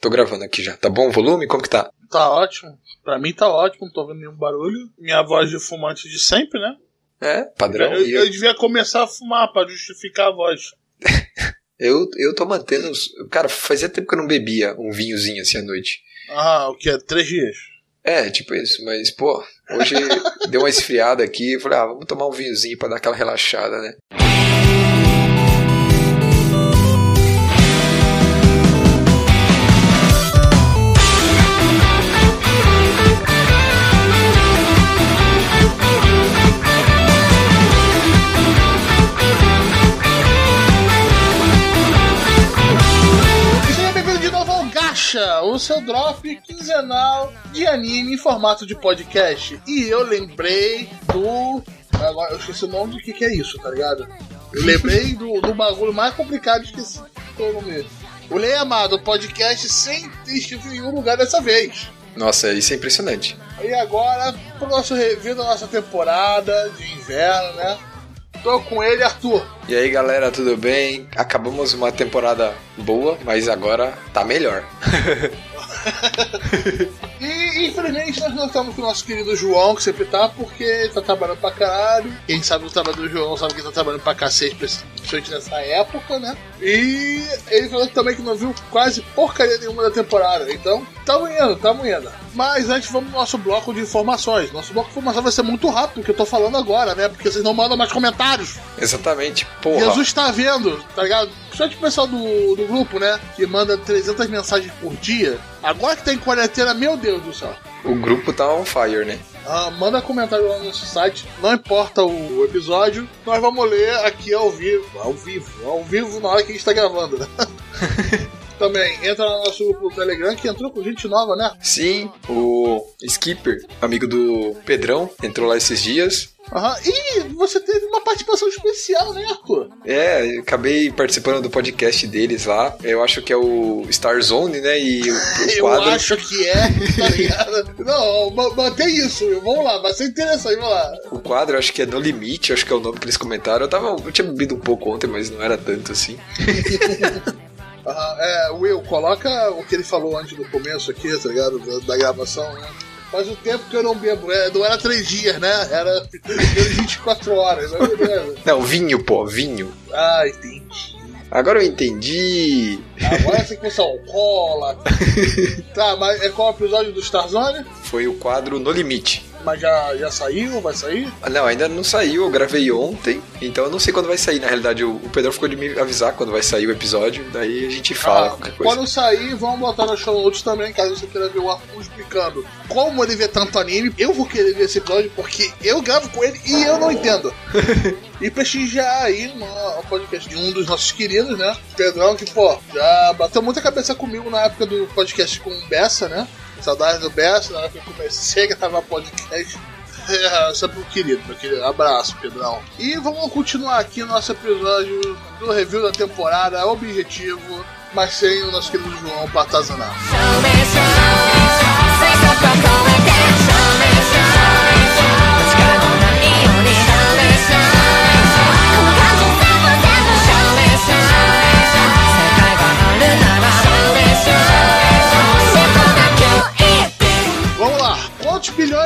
Tô gravando aqui já. Tá bom o volume? Como que tá? Tá ótimo. Pra mim tá ótimo, não tô vendo nenhum barulho. Minha voz de fumante de sempre, né? É, padrão. Eu, E eu devia começar a fumar pra justificar a voz. eu, eu tô mantendo. os- Cara, fazia tempo que eu não bebia um vinhozinho assim à noite. Ah, o que? é? Três dias. É, tipo isso, mas, pô, hoje deu uma esfriada aqui. Eu falei, ah, vamos tomar um vinhozinho pra dar aquela relaxada, né? Gacha, o seu drop quinzenal de anime em formato de podcast. E eu lembrei do. Agora eu esqueci o nome do que, que é isso, tá ligado? Eu lembrei do, do bagulho mais complicado, esqueci qual é o nome dele. O Lei Amado, podcast sem escrito em nenhum lugar dessa vez. Nossa, isso é impressionante. E agora, pro nosso review da nossa temporada de inverno, né? Tô com ele, Arthur. E aí, galera, tudo bem? Acabamos uma temporada boa, mas agora tá melhor. E infelizmente nós não estamos com o nosso querido João, que sempre tá, porque ele tá trabalhando pra caralho. Quem sabe o trabalho do João sabe que ele tá trabalhando pra cacete, principalmente nessa época, né? E ele falou também que não viu quase porcaria nenhuma da temporada. Então, tamo indo, tamo indo. Mas antes vamos pro nosso bloco de informações. Nosso bloco de informações vai ser muito rápido, que eu tô falando agora, né? Porque vocês não mandam mais comentários. Exatamente, porra. Jesus tá vendo, tá ligado? Principalmente o pessoal do, do grupo, né? Que manda 300 mensagens por dia. Agora que tá em quarentena, meu Deus do céu. O grupo tá on fire, né? Ah, manda comentário lá no nosso site, não importa o episódio, nós vamos ler aqui ao vivo. Ao vivo, ao vivo na hora que a gente tá gravando, né? Também entra no nosso grupo do Telegram, que entrou com gente nova, né? Sim, o Skipper, amigo do Pedrão, entrou lá esses dias. Aham. E você teve uma participação especial, né, Arthur? É, eu acabei participando do podcast deles lá. Eu acho que é o Star Zone, né? E o, o Eu quadro. acho que é, tá ligado? Não, ma- mantém isso, vamos lá, vai ser interessante, vamos lá. O quadro, eu acho que é No Limite, acho que é o nome que eles comentaram. Eu, tava, eu tinha bebido um pouco ontem, mas não era tanto assim. Aham, é, Will, coloca o que ele falou antes do começo aqui, tá ligado? Da, da gravação, né? Faz o tempo que eu não bebo, é, não era três dias, né? Era, era 24 horas, né? Não, vinho, pô, vinho. Ah, entendi. Agora eu entendi. Agora você que você alcoólatra. tá, mas é qual o episódio do Starzone? Foi o quadro No Limite. Mas já, já saiu? Vai sair? Ah, Não, ainda não saiu, eu gravei ontem, então eu não sei quando vai sair. Na realidade, o, o Pedro ficou de me avisar quando vai sair o episódio, daí a gente fala Ah, qualquer coisa. quando sair, vamos botar no show notes também, caso você queira ver o Arthur explicando como ele vê tanto anime. Eu vou querer ver esse episódio porque eu gravo com ele e eu não entendo. e prestigiar aí no podcast de um dos nossos queridos, né? Pedrão, que, pô, já bateu muita cabeça comigo na época do podcast com Bessa, né? Saudades do Besto, na hora que eu comecei a gravar podcast. É, Sempre um querido, meu querido. Abraço, Pedrão. E vamos continuar aqui nosso episódio do review da temporada objetivo, mas sem o nosso querido João Patazanar. Show me, show me, show me,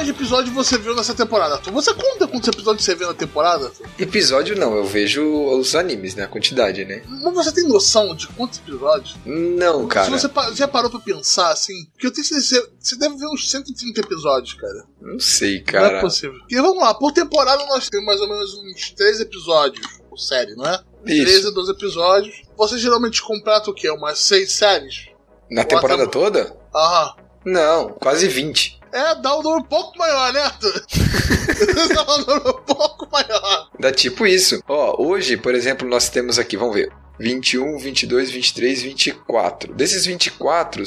quantos bilhões de episódios você viu nessa temporada? Arthur? Você conta quantos episódios você viu na temporada? Arthur? Episódio não, eu vejo os animes, né? A quantidade, né? Mas você tem noção de quantos episódios? Não, cara. Se você já parou pra pensar assim, porque eu tenho certeza você deve ver uns 130 episódios, cara. Não sei, Não cara. é possível. E vamos lá, por temporada nós temos mais ou menos uns 3 episódios por série, não é? Isso. 13 a 12 episódios. Você geralmente completa o quê? Umas 6 séries? Na temporada toda? Aham. Não, quase 20. É, dá um número um pouco maior, né, Arthur? dá um número um pouco maior. Dá tipo isso. Ó, hoje, por exemplo, nós temos aqui, vamos ver. 21, 22, 23, 24. Desses 24,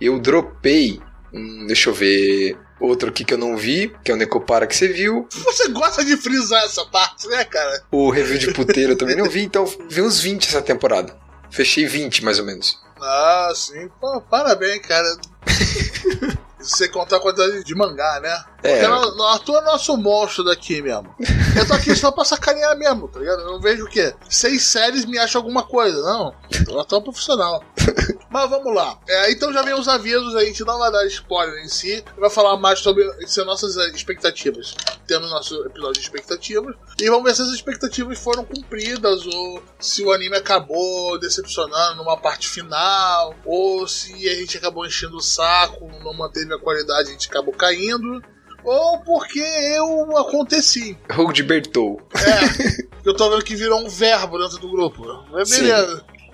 eu dropei. Hum, deixa eu ver. Outro aqui que eu não vi, que é o Necopara que você viu. Você gosta de frisar essa parte, né, cara? O review de puteiro eu também não vi, então vi uns 20 essa temporada. Fechei 20 mais ou menos. Ah, sim. Pô, parabéns, cara. Se você contar a quantidade de mangá, né? É, Porque Arthur é nosso monstro daqui mesmo. Eu tô aqui só pra sacanear mesmo, tá ligado? Eu não vejo o quê? Seis séries me acha alguma coisa, não. Eu é um profissional. Mas vamos lá. É, então já vem os avisos, a gente não vai dar spoiler em si, vai falar mais sobre se nossas eh, expectativas. Temos nosso episódio de expectativas. E vamos ver se as expectativas foram cumpridas, ou se o anime acabou decepcionando numa parte final, ou se a gente acabou enchendo o saco, não manteve a qualidade, a gente acabou caindo. Ou porque eu aconteci. Rogo de Bertou. É, eu tô vendo que virou um verbo dentro do grupo. Mas Sim.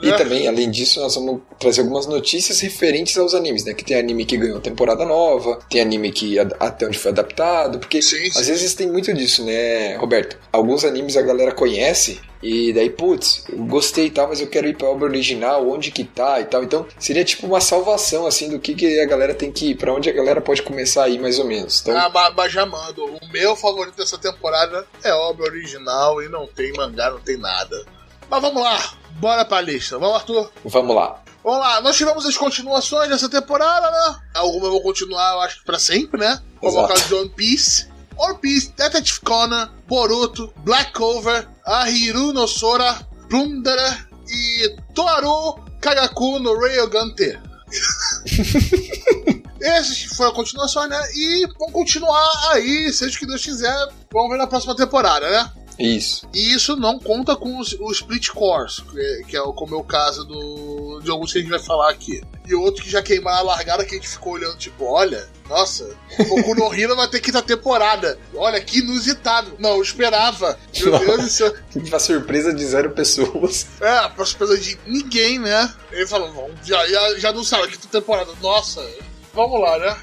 E É. também, além disso, nós vamos trazer algumas notícias referentes aos animes, né? Que tem anime que ganhou temporada nova, tem anime que até onde foi adaptado, porque Sim, sim. às vezes tem muito disso, né, Roberto? Alguns animes a galera conhece e daí, putz, gostei e tal, mas eu quero ir pra obra original, onde que tá e tal. Então, seria tipo uma salvação, assim, do que, que a galera tem que ir, pra onde a galera pode começar a ir, mais ou menos. Então, Ah, mas, mas já mando. O meu favorito dessa temporada é obra original e não tem mangá, não tem nada. Mas vamos lá, bora pra lista. Vamos, Arthur? vamos lá. Vamos lá, nós tivemos as continuações dessa temporada, né? Algumas vão continuar, eu acho que pra sempre, né? Como é o caso de One Piece. One Piece, Detective Conan, Boruto, Black Clover, Ahiru no Sora, Plundera e Toaru Kagaku no Railgun T. Esses foram a continuação, né? E vão continuar aí, seja o que Deus quiser. Vamos ver na próxima temporada, né? Isso. E isso não conta com os, o Split Course, que, que é o, como é o caso do, de alguns que a gente vai falar aqui. E outro que já queimaram a largada que a gente ficou olhando, tipo, olha, nossa, o Boku no Hero vai ter quinta temporada. Olha, que inusitado. Não, eu esperava. Meu Deus do céu. Pra surpresa de zero pessoas. É, pra surpresa de ninguém, né? Ele falou, "Vamos, já, já, já anunciaram a quinta temporada. Nossa, vamos lá, né?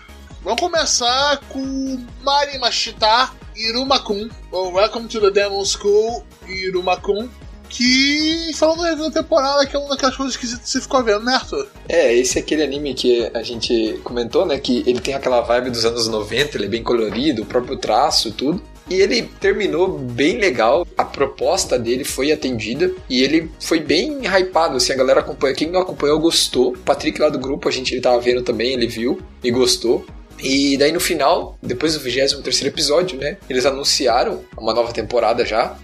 Vamos começar com Mari Mashita Irumakun, ou Welcome to the Demon School Irumakun, que falando da temporada, que é uma daquelas coisas que você ficou vendo, né, Arthur? É, esse é aquele anime que a gente comentou, né? Que ele tem aquela vibe dos anos 90, ele é bem colorido, o próprio traço, tudo. E ele terminou bem legal, a proposta dele foi atendida e ele foi bem hypado, assim, a galera acompanhou, quem não acompanhou gostou. O Patrick lá do grupo, a gente ele tava vendo também, ele viu e gostou. E daí no final, depois do 23 episódio, né, eles anunciaram uma nova temporada já,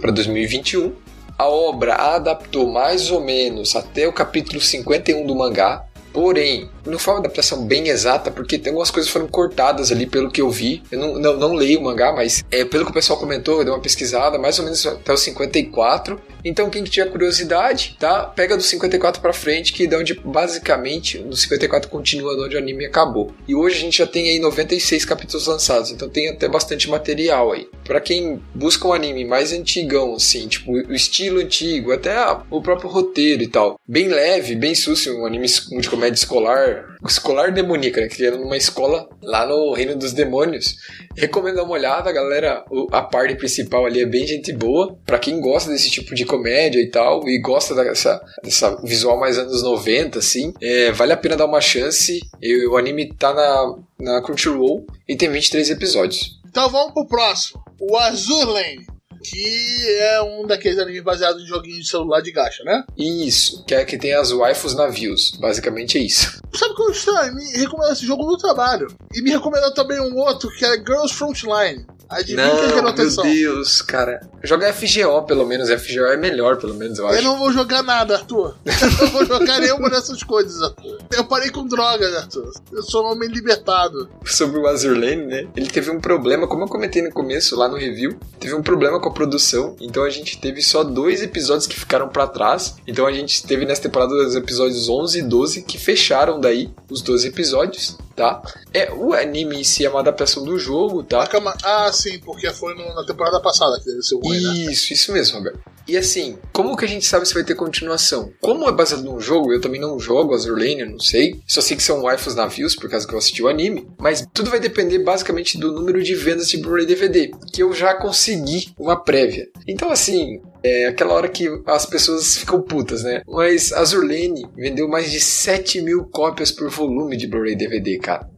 para 2021. A obra adaptou mais ou menos até o capítulo 51 do mangá, porém, não foi uma adaptação bem exata, porque tem algumas coisas foram cortadas ali, pelo que eu vi. Eu não, não, não leio o mangá, mas é, pelo que o pessoal comentou, eu dei uma pesquisada, mais ou menos até o 54. Então, quem tiver curiosidade, tá? Pega do 54 pra frente, que é de onde basicamente no 54 continua de onde o anime acabou. E hoje a gente já tem aí 96 capítulos lançados, então tem até bastante material aí. Pra quem busca um anime mais antigão, assim, tipo o estilo antigo, até o próprio roteiro e tal, bem leve, bem sucio, um anime de comédia escolar, escolar demoníaca, né? Era numa escola lá no Reino dos Demônios. Recomendo dar uma olhada, galera. A parte principal ali é bem gente boa. Pra quem gosta desse tipo de comédia e tal, e gosta dessa, dessa visual mais anos 90, assim, é, vale a pena dar uma chance. E o anime tá na, na Crunchyroll e tem 23 episódios. Então vamos pro próximo. O Azur Lane, que é um daqueles animes baseados em joguinhos de celular de gacha, né? Isso, que é que tem as waifus navios. Basicamente é isso. Sabe o que eu estranho? Me recomendou esse jogo no trabalho. E me recomendou também um outro que é Girls Frontline. Adivinha quem gerou meu? Deus, cara. Joga FGO, pelo menos. FGO é melhor, pelo menos, eu acho. Eu não vou jogar nada, Arthur. Eu não vou jogar nenhuma dessas coisas, Arthur. Eu parei com drogas, Arthur. Eu sou um homem libertado. sobre o Azur Lane, né? Ele teve um problema, como eu comentei no começo, lá no review, teve um problema com a produção, então a gente teve só dois episódios que ficaram pra trás. Então a gente teve nessa temporada os episódios 11 e 12 que fecharam daí os 12 episódios, tá? É, o anime em si é uma adaptação do jogo, tá? calma. Ah, sim, porque foi no- na temporada passada que deve ser ruim, né? Isso, isso mesmo, Roberto. E assim, como que a gente sabe se vai ter continuação? Como é baseado num jogo, eu também não jogo Azur Lane, eu não sei. Só sei que são waifus navios, por causa que eu assisti o anime. Mas tudo vai depender basicamente do número de vendas de Blu-ray DVD, que eu já consegui uma prévia. Então assim, é aquela hora que as pessoas ficam putas, né? Mas Azur Lane vendeu mais de 7 mil cópias por volume de Blu-ray DVD, cara.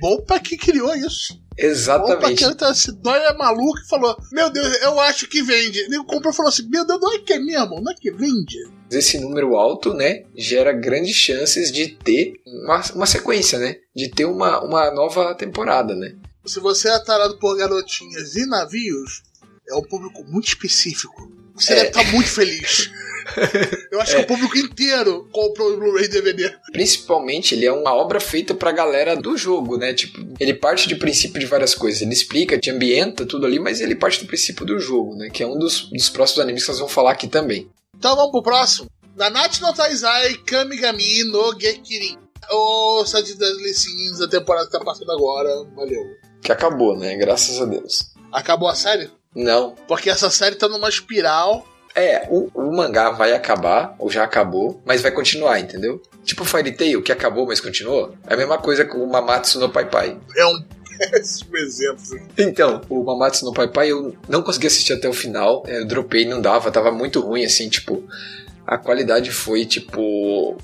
Bom pra quem criou isso. Exatamente. quem tá se dói é maluco e falou: Meu Deus, eu acho que vende. Ele comprou e falou assim: Meu Deus, não é que é mesmo? Não é que vende? esse número alto, né, gera grandes chances de ter uma, uma sequência, né, de ter uma, uma nova temporada, né. se você é tarado por garotinhas e navios, é um público muito específico. Você É. deve estar muito feliz. Eu acho que o público inteiro comprou o Blu-ray DVD. Principalmente, ele é uma obra feita pra galera do jogo, né? Tipo, ele parte de princípio de várias coisas. Ele explica, te ambienta tudo ali, mas ele parte do princípio do jogo, né? Que é um dos, dos próximos animes que nós vamos falar aqui também. Então vamos pro próximo. Nanatsu no Taizai Kamigami no Gekirin. O Sete Deadly Sins, a temporada que tá passando agora. Valeu. Que acabou, né? Graças a Deus. Acabou a série? Não. Porque essa série tá numa espiral. É, o, o mangá vai acabar, ou já acabou, mas vai continuar, entendeu? Tipo Fairy Tail, que acabou, mas continuou. É a mesma coisa com o Mamatsu no Pai Pai. É um péssimo exemplo. Então, o Mamatsu no Pai Pai eu não consegui assistir até o final. é, Eu dropei, não dava, tava muito ruim, assim, tipo. A qualidade foi, tipo.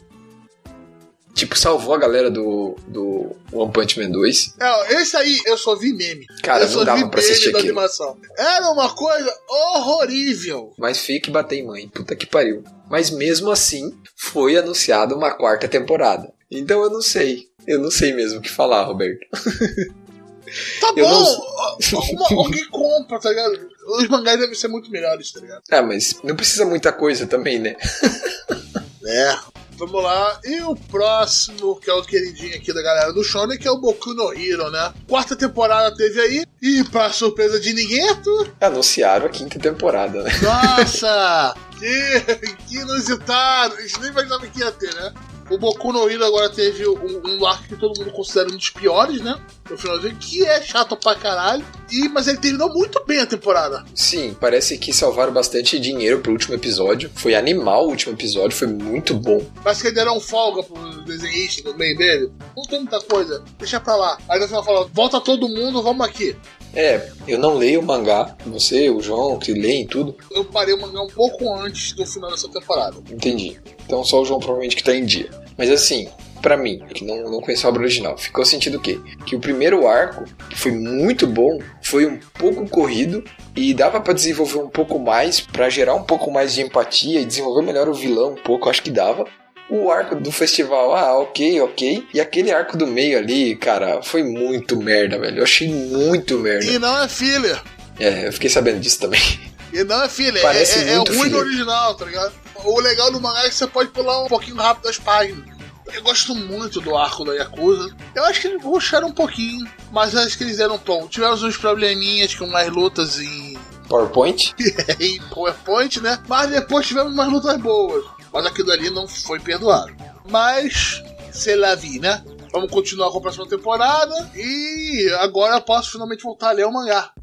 Tipo, salvou a galera do, do One Punch Man 2. É, esse aí eu só vi meme. Cara, eu não dava pra assistir aquilo. animação. Era uma coisa horrorível. Mais feio que bater em mãe. Puta que pariu. Mas mesmo assim, foi anunciada uma quarta temporada. Então eu não sei. Eu não sei mesmo o que falar, Roberto. Tá Eu bom, uma- alguém compra, tá ligado? Os mangás devem ser muito melhores, tá ligado? Ah, mas não precisa muita coisa também, né? É. Vamos lá. E o próximo, que é o queridinho aqui da galera do Shonen, que é o Boku no Hero, né? Quarta temporada teve aí. E pra surpresa de ninguém, Anunciaram a quinta temporada, né? Nossa! que, que inusitado! A gente nem imaginava que ia ter, né? O Boku no Hero agora teve um, um arco que todo mundo considera um dos piores, né? No finalzinho, que é chato pra caralho. E, mas ele terminou muito bem a temporada. Sim, parece que salvaram bastante dinheiro pro último episódio. Foi animal o último episódio, foi muito bom. Parece que deram folga pro desenhista no meio dele. Não tem muita coisa, deixa pra lá. Aí no final fala: volta todo mundo, vamos aqui. É, eu não leio o mangá. Você, o João, que leem tudo, Eu parei o mangá um pouco antes do final dessa temporada. entendi. Então só o João provavelmente que tá em dia. Mas assim, pra mim, que não, não conheço a obra original, ficou sentido o quê? Que o primeiro arco, que foi muito bom, foi um pouco corrido e dava pra desenvolver um pouco mais, pra gerar um pouco mais de empatia e desenvolver melhor o vilão um pouco, acho que dava. O arco do festival, ah, ok, ok. E aquele arco do meio ali, cara, foi muito merda, velho. Eu achei muito merda. E não é filler. É, eu fiquei sabendo disso também. E não é filler. Parece é, é, é muito ruim no filler. original, tá ligado? O legal do mangá é que você pode pular um pouquinho rápido das páginas. Eu gosto muito do arco da Yakuza. Eu acho que eles ruxaram um pouquinho, mas acho que eles deram um tom. Tivemos uns probleminhas com mais lutas em, PowerPoint? em PowerPoint, né? Mas depois tivemos umas lutas boas. Mas aquilo ali não foi perdoado. Mas, sei lá, vi, né? Vamos continuar com a próxima temporada. E agora eu posso finalmente voltar a ler o mangá.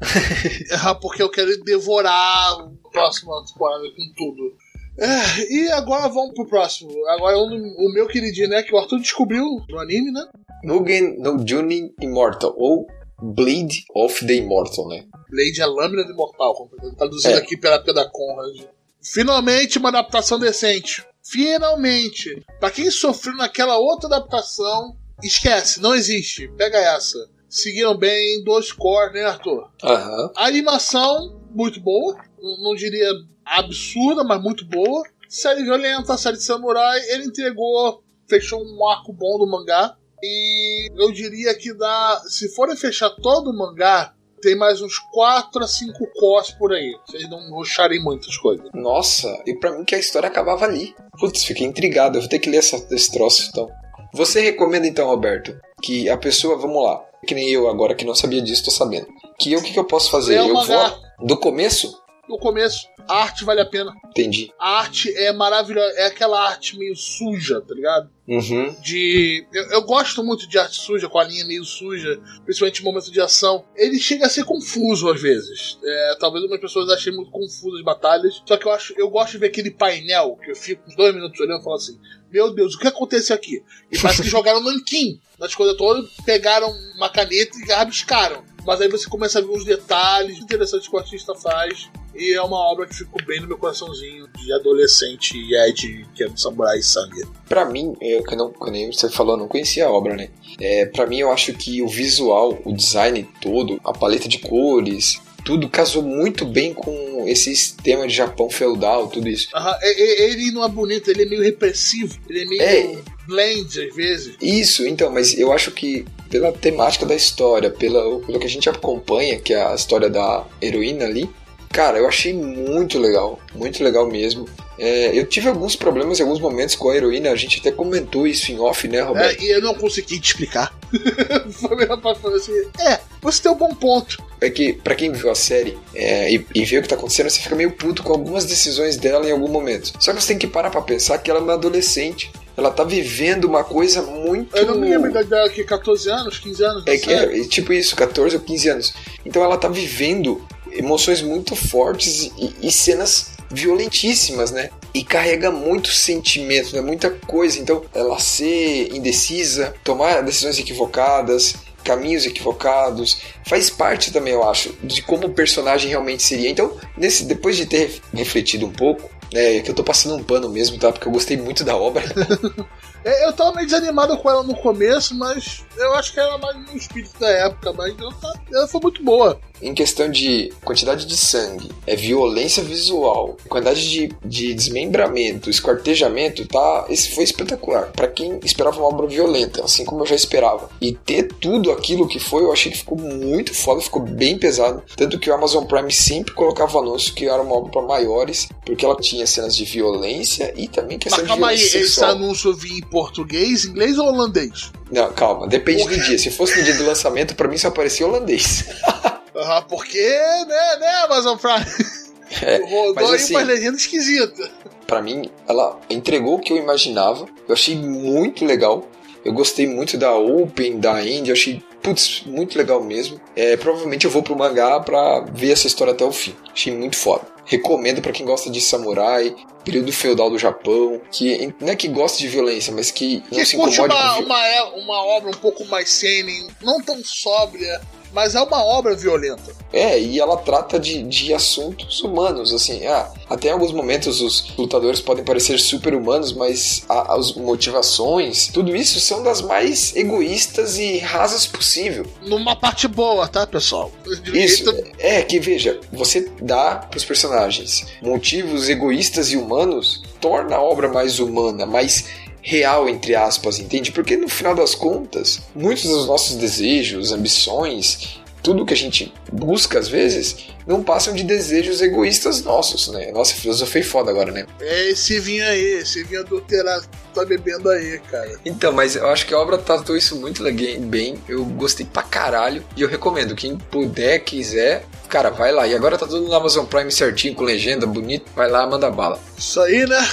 É, porque eu quero devorar a próxima temporada com tudo. É, e agora vamos pro próximo. Agora um do- o meu queridinho, né? Que o Arthur descobriu no anime, né? Mugen no Junin Immortal, ou Bleed of the Immortal, né? Lady a Lâmina do Imortal, como traduzindo É. aqui pela época da Conrad. Finalmente uma adaptação decente. Finalmente. Pra quem sofreu naquela outra adaptação, esquece, não existe. Pega essa. Seguiram bem, dois core, né, Arthur? Aham. A animação, muito boa. Não não diria absurda, mas muito boa. Série violenta, série de samurai. Ele entregou, fechou um arco bom do mangá. E eu diria que dá. Se forem fechar todo o mangá, tem mais uns 4 a 5 cores por aí. Vocês não ruxarem muitas coisas. Nossa, e pra mim que a história acabava ali. Putz, fiquei intrigado, eu vou ter que ler essa, esse troço então. Você recomenda então, Roberto, que a pessoa, vamos lá, que nem eu agora que não sabia disso, tô sabendo. Que o que, que eu posso fazer? Eu vou. Do começo? No começo, a arte vale a pena. Entendi. A arte é maravilhosa. É aquela arte meio suja, tá ligado? Uhum. de. Eu, eu gosto muito de arte suja, com a linha meio suja, principalmente em momentos de ação. Ele chega a ser confuso às vezes. É, talvez algumas pessoas achem muito confuso as batalhas. Só que eu acho, eu gosto de ver aquele painel que eu fico uns dois minutos olhando e falo assim: Meu Deus, o que aconteceu aqui? E parece que jogaram nanquim nas coisas todas, pegaram uma caneta e rabiscaram. Mas aí você começa a ver os detalhes interessantes que o artista faz. E é uma obra que ficou bem no meu coraçãozinho de adolescente e Ed, que é um samurai sangue. Pra mim, eu, que não, nem você falou, eu não conhecia a obra, né? É, pra mim, eu acho que o visual, o design todo, a paleta de cores, tudo casou muito bem com esse sistema de Japão feudal, tudo isso. Aham, e- e- ele não é bonito, ele é meio repressivo, ele é meio É. blend às vezes. Isso, então, mas eu acho que pela temática da história, pela, pelo que a gente acompanha, que é a história da heroína ali, cara, eu achei muito legal, muito legal mesmo. É, eu tive alguns problemas em alguns momentos com a heroína, a gente até comentou isso em off, né, Roberto? É, e eu não consegui te explicar. Foi meu rapaz falando assim: é, você tem um bom ponto. É que, pra quem viu a série é, e, e vê o que tá acontecendo, você fica meio puto com algumas decisões dela em algum momento. Só que você tem que parar pra pensar que ela é uma adolescente. Ela tá vivendo uma coisa muito. Eu não me lembro da idade dela aqui, 14 anos, 15 anos. É que sei. é, tipo isso, 14 ou 15 anos. Então ela tá vivendo emoções muito fortes e, e cenas violentíssimas, né? E carrega muitos sentimentos, né? Muita coisa. Então, ela ser indecisa, tomar decisões equivocadas, caminhos equivocados, faz parte também, eu acho, de como o personagem realmente seria. Então, nesse, depois de ter refletido um pouco, né, que eu tô passando um pano mesmo, tá? Porque eu gostei muito da obra. É, Eu tava meio desanimado com ela no começo, mas eu acho que ela é mais no espírito da época, mas ela, tá- ela foi muito boa. Em questão de quantidade de sangue, é violência visual, quantidade de, de desmembramento, esquartejamento, tá? Esse foi espetacular. Pra quem esperava uma obra violenta, assim como eu já esperava. E ter tudo aquilo que foi, eu achei que ficou muito foda, ficou bem pesado. Tanto que o Amazon Prime sempre colocava anúncio que era uma obra para maiores, porque ela tinha cenas de violência e também questão Mas de calma aí, violência esse sexual. anúncio vinha em português, inglês ou holandês? Não, calma, depende do dia. Se fosse no dia do lançamento, pra mim só aparecia holandês. Ah, porque, né, né, Amazon Prime? É, Rodou mas aí assim, uma legenda esquisita. Pra mim, ela entregou o que eu imaginava. Eu achei muito legal. Eu gostei muito da Open, da Indie. Eu achei, putz, muito legal mesmo. É, provavelmente eu vou pro mangá pra ver essa história até o fim. Achei muito foda. Recomendo pra quem gosta de samurai, período feudal do Japão, que não é que gosta de violência, mas que não Que se curte incomode uma, com uma, é- uma obra um pouco mais seinen, não tão sóbria, mas é uma obra violenta. É, e ela trata de, de assuntos humanos, assim. Ah, até em alguns momentos os lutadores podem parecer super humanos, mas a- as motivações, tudo isso são das mais egoístas e rasas possível. Numa parte boa, tá, pessoal? Isso, Direito- é que veja, você dá pros personagens motivos egoístas e humanos, torna a obra mais humana, mais real, entre aspas, entende? Porque no final das contas, muitos dos nossos desejos, ambições, tudo que a gente busca às vezes, não passam de desejos egoístas nossos, né? Nossa, filosofei foda agora, né? É esse vinho aí, esse vinho adulterado que tá bebendo aí, cara. Então, mas eu acho que a obra tratou isso muito bem. Eu gostei pra caralho e eu recomendo. Quem puder, quiser, cara, vai lá. E agora tá tudo no Amazon Prime certinho, com legenda, bonito. Vai lá, manda bala. Isso aí, né?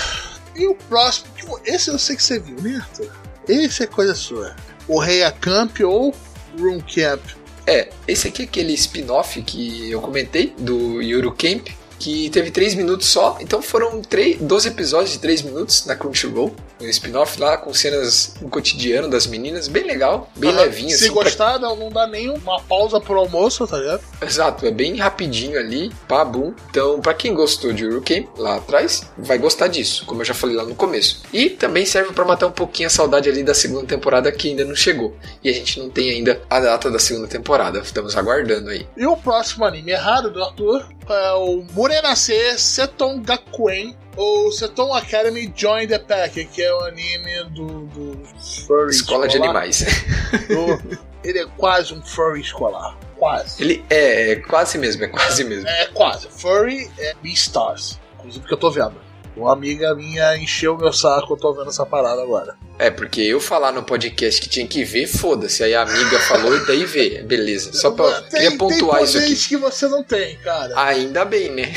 E o próximo, tipo, esse eu sei que você viu, né, Arthur? Esse é coisa sua. O Rei Camp ou Room Camp? É, esse aqui é aquele spin-off que eu comentei do Yuru Camp, que teve 3 minutos só. Então foram 3, 12 episódios de 3 minutos na Crunchyroll. Um spin-off lá com cenas no cotidiano das meninas, bem legal, bem Ah, levinho. Se assim, pra- gostar, não, não dá nem uma pausa pro almoço, tá ligado? Exato, é bem rapidinho ali, pá, bum. Então, pra quem gostou de Hurricane lá atrás, vai gostar disso, como eu já falei lá no começo. E também serve pra matar um pouquinho a saudade ali da segunda temporada que ainda não chegou. E a gente não tem ainda a data da segunda temporada, estamos aguardando aí. E o próximo anime errado do Arthur é o Murenase Seton Gakuen ou Seton Academy Join the Pack, que é o anime do, do furry Escola de escolar. Animais. Do- ele é quase um furry escolar. Quase. Ele é, é quase mesmo, é quase mesmo. É quase. Furry é Beastars. Inclusive que eu tô vendo. Uma amiga minha encheu meu saco, eu tô vendo essa parada agora. É, porque eu falar no podcast que tinha que ver, foda-se. Aí a amiga falou e daí vê, beleza. Só pra. Tem- queria pontuar tem isso aqui. que você não tem, cara. Ainda bem, né?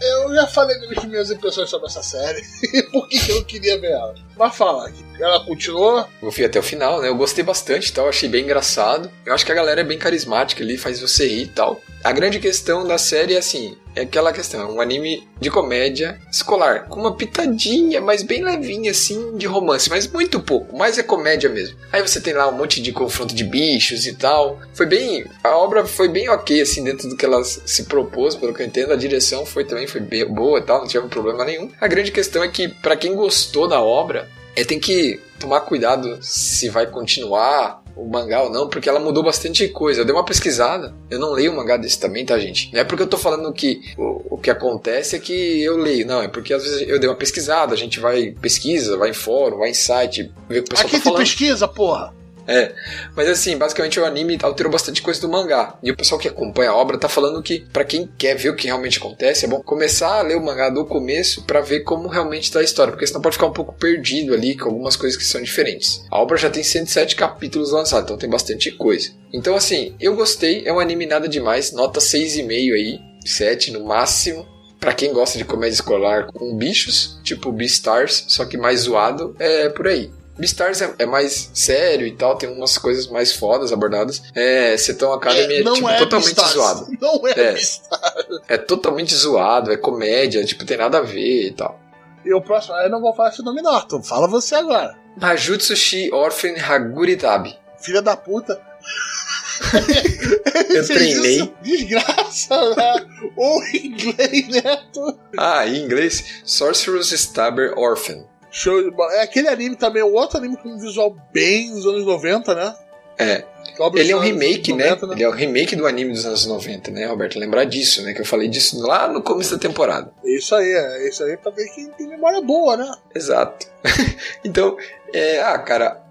Eu já falei minhas impressões sobre essa série. e por que eu não queria ver ela? Mas fala. Ela continuou. Eu fui até o final, né? Eu gostei bastante e tal, achei bem engraçado. Eu acho que a galera é bem carismática ali, faz você rir e tal. A grande questão da série é assim, é aquela questão, é um anime de comédia escolar, com uma pitadinha, mas bem levinha assim, de romance, mas muito pouco, mais é comédia mesmo. Aí você tem lá um monte de confronto de bichos e tal. Foi bem, a obra foi bem ok assim dentro do que ela se propôs, pelo que eu entendo, a direção foi também foi boa e tal, não tive problema nenhum. A grande questão é que para quem gostou da obra, é, tem que tomar cuidado se vai continuar o mangá ou não, porque ela mudou bastante coisa. Eu dei uma pesquisada, eu não leio um mangá desse também, tá, gente? Não é porque eu tô falando que o, o que acontece é que eu leio, não, é porque às vezes eu dei uma pesquisada, a gente vai pesquisa, vai em fórum, vai em site, vê o que o pessoal Aqui tá tem falando. pesquisa, porra. É, mas assim, basicamente o anime alterou bastante coisa do mangá. E o pessoal que acompanha a obra tá falando que, pra quem quer ver o que realmente acontece, é bom começar a ler o mangá do começo pra ver como realmente tá a história, porque senão pode ficar um pouco perdido ali com algumas coisas que são diferentes. A obra já tem 107 capítulos lançados, então tem bastante coisa. Então, assim, eu gostei, é um anime nada demais, nota 6,5 aí, 7 no máximo. Pra quem gosta de comédia escolar com bichos, tipo Beastars, só que mais zoado, é por aí. Beastars é, é mais sério e tal, tem umas coisas mais fodas abordadas. É, Seton Academy é, não tipo, é totalmente Beastars. zoado. Não é, É. Beastars. É totalmente zoado, é comédia, tipo, tem nada a ver e tal. E o próximo, eu não vou falar esse nome não, Arthur. Fala você agora. Majutsu Shi Orphan Haguritabi. Filha da puta. Eu treinei. isso, Desgraça, né? Ou em inglês, né? Ah, em inglês, Sorcerer's Stabber Orphan. Show de bola. É aquele anime também, o outro anime com um visual bem dos anos 90, né? É, ele é um remake, né? 90, Ele é o remake do anime dos anos 90, né, Roberto? Lembrar disso, né? Que eu falei disso lá no começo da temporada. Isso aí, é isso aí pra ver quem tem memória boa, né? Exato. então, é, ah, cara,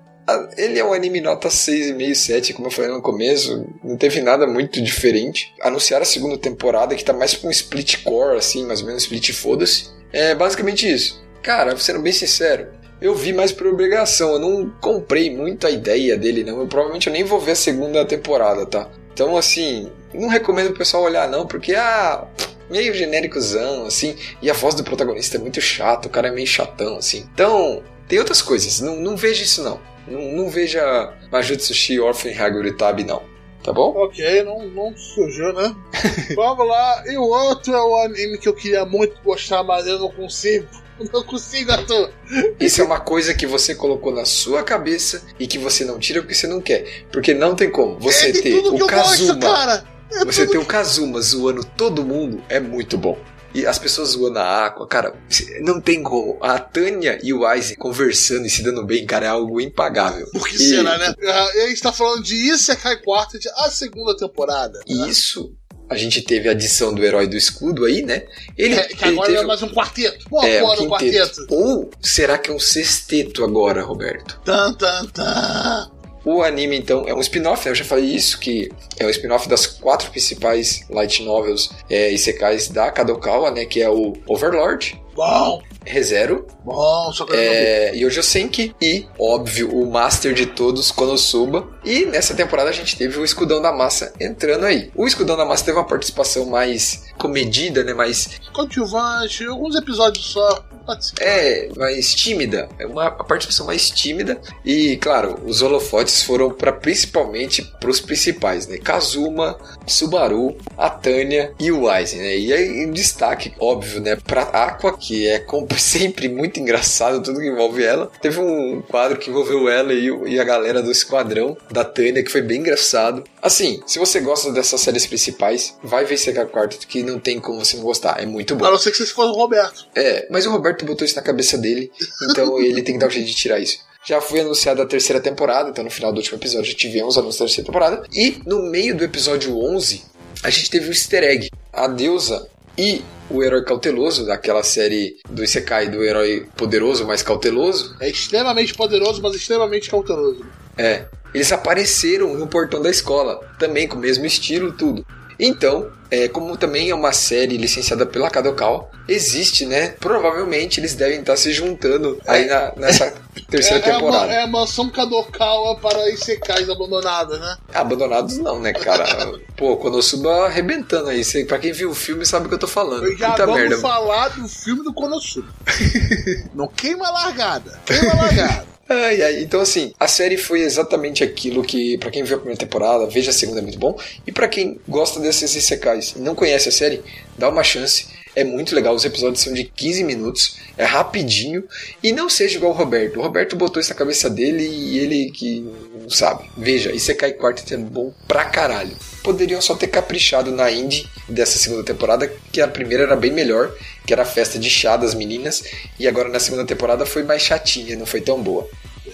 ele é um anime nota 6,5, 7, como eu falei no começo, não teve nada muito diferente. Anunciaram a segunda temporada, que tá mais pra um split core, assim, mais ou menos split foda-se. É basicamente isso. Cara, sendo bem sincero, eu vi mais por obrigação, eu não comprei muito a ideia dele, não. Eu provavelmente eu nem vou ver a segunda temporada, tá? Então, assim, não recomendo o pessoal olhar, não, porque, ah, meio genéricozão, assim, e a voz do protagonista é muito chata, o cara é meio chatão, assim. Então, tem outras coisas, não, não veja isso, não. Não, não veja Majutsu Shi Orphan Haguritabi, não. Tá bom? Ok, não, não surgiu, né? Vamos lá. E o outro é o anime que eu queria muito gostar, mas eu não consigo. Não consigo, Arthur. Isso é uma coisa que você colocou na sua cabeça e que você não tira porque você não quer. Porque não tem como. Você é de ter o gosto, Kazuma. cara. É Você ter o Kazuma zoando todo mundo é muito bom. E as pessoas zoando a Aqua, cara, não tem como. A Tânia e o Aizen conversando e se dando bem, cara, é algo impagável. Por que E- será, né? Ah, A gente tá falando de Isekai Quartet, a segunda temporada. E isso, a gente teve a adição do herói do escudo aí, né? Ele, É, que ele agora teve é mais um quarteto. Pô, é, um o quinteto. quarteto. Ou será que é um sexteto agora, Roberto? Tan, tan, tan. O anime, então, é um spin-off, né? Eu já falei isso, que é um spin-off das quatro principais light novels é, isekais da Kadokawa, né? Que é o Overlord, Bom, ReZero, bom, só é, Yojo Senki e, óbvio, o master de todos, Konosuba. E nessa temporada a gente teve o Escudão da Massa entrando aí. O Escudão da Massa teve uma participação mais comedida, né? Mais, Coadjuvante, alguns episódios só. Pode ser. é, mais tímida. É uma participação mais tímida. E, claro, os holofotes foram para principalmente pros principais, né? Kazuma, Subaru, a Tânia e o Aizen, né? E aí, um destaque, óbvio, né? Pra Aqua, que é como sempre muito engraçado tudo que envolve ela. Teve um quadro que envolveu ela e, e a galera do esquadrão da Tânia, que foi bem engraçado. Assim, se você gosta dessas séries principais, vai ver Seca Quartet, que não tem como você não gostar. É muito bom. A não ser que você for o Roberto. É, mas o Roberto botou isso na cabeça dele, então ele tem que dar um jeito de tirar isso. Já foi anunciada a terceira temporada, então no final do último episódio já tivemos o anúncio da terceira temporada. E no meio do episódio 11, a gente teve o easter egg. A deusa e o herói cauteloso, daquela série do Isekai do herói poderoso, mas cauteloso, É extremamente poderoso, mas extremamente cauteloso. é, eles apareceram no portão da escola, também com o mesmo estilo, tudo. Então, é, como também é uma série licenciada pela Kadokawa, existe, né? Provavelmente eles devem estar se juntando aí na- nessa terceira é, é, temporada. uma, é a mansão Kadokawa para Isekais abandonadas, né? Abandonados não, né, cara? Pô, Konosuba arrebentando aí. Cê- Pra quem viu o filme sabe o que eu tô falando. Já Puta vamos merda. falar do filme do Konosuba. Não queima a largada. Queima a largada. Ai, ai. Então, assim, a série foi exatamente aquilo que, pra quem viu a primeira temporada, veja a segunda, é muito bom. E pra quem gosta desses isekais e não conhece a série, dá uma chance. É muito legal, os episódios são de 15 minutos, é rapidinho. E não seja igual o Roberto. O Roberto botou isso na cabeça dele e ele que não sabe. Veja, Isekai Quartet é bom pra caralho. Poderiam só ter caprichado na indie dessa segunda temporada, que a primeira era bem melhor, que era a festa de chá das meninas, e agora na segunda temporada foi mais chatinha, não foi tão boa.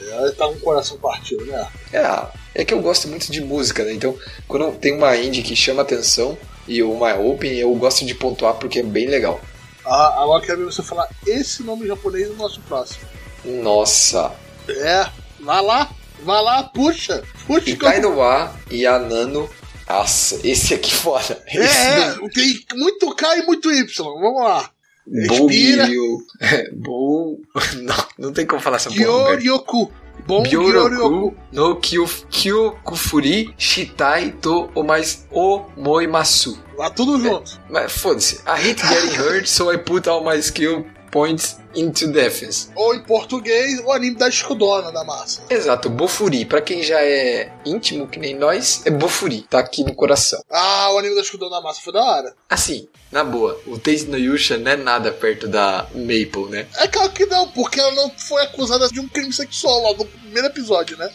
Ela tá o coração partido, né? É, é que eu gosto muito de música, né? Então, quando tem uma indie que chama atenção e uma open, eu gosto de pontuar porque é bem legal. Ah, agora eu quero ver você falar esse nome japonês no nosso próximo. Nossa, É, vai lá, vai lá, puxa, puxa no Wa e a Nano. Nossa, esse aqui foda. É, é, tem muito K e muito Y, vamos lá. Respira. Bogiryu. Bou. Não, não tem como falar essa porra. Roberto. Gyoryoku. Byoroku no Kyu, Kyokufuri Shitai to o mais o Moimasu. Lá tudo junto. Mas foda-se. I hate getting hurt, so I put all my skill points into defense. Ou em português, o anime da escudona da massa. Exato, Bofuri. Pra quem já é íntimo, que nem nós, é Bofuri. Tá aqui no coração. Ah, o anime da escudona da massa foi da hora. Assim, na boa, o Taste no Yusha não é nada perto da Maple, né? É claro que não, porque ela não foi acusada de um crime sexual lá no primeiro episódio, né?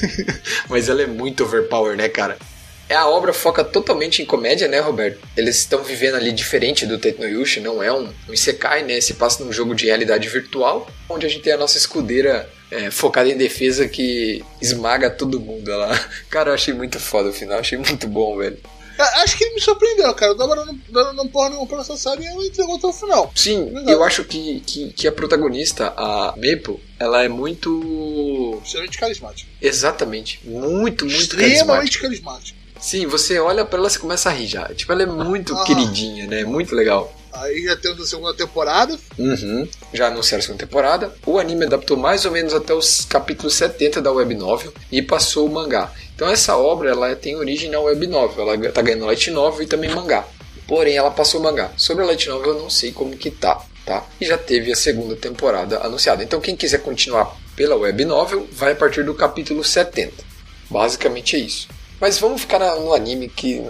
Mas ela é muito overpower, né, cara? É a obra foca totalmente em comédia, né, Roberto? Eles estão vivendo ali diferente do Tate no Yushi, não é um, um Isekai, né? Se passa num jogo de realidade virtual, onde a gente tem a nossa escudeira é, focada em defesa que esmaga todo mundo lá. Cara, eu achei muito foda o final, achei muito bom, velho. É, Acho que ele me surpreendeu, cara. Dando, dando não porra nenhuma pra essa série e ela entregou até o final. Sim, Legal. eu acho que, que, que a protagonista, a Maple, ela é muito. Extremamente carismático. Exatamente, muito, muito carismática. Extremamente carismático. Sim, você olha pra ela e começa a rir já. Tipo, ela é muito Ah. queridinha, né? Muito legal. Aí já temos a segunda temporada. Uhum. Já anunciaram a segunda temporada. O anime adaptou mais ou menos até os capítulos 70 da web novel e passou o mangá. Então essa obra ela tem origem na web novel. Ela tá ganhando light novel e também mangá. Porém, ela passou o mangá. Sobre a light novel eu não sei como que tá, tá? E já teve a segunda temporada anunciada. Então quem quiser continuar pela web novel vai a partir do capítulo 70. Basicamente é isso. Mas vamos ficar na- no anime que,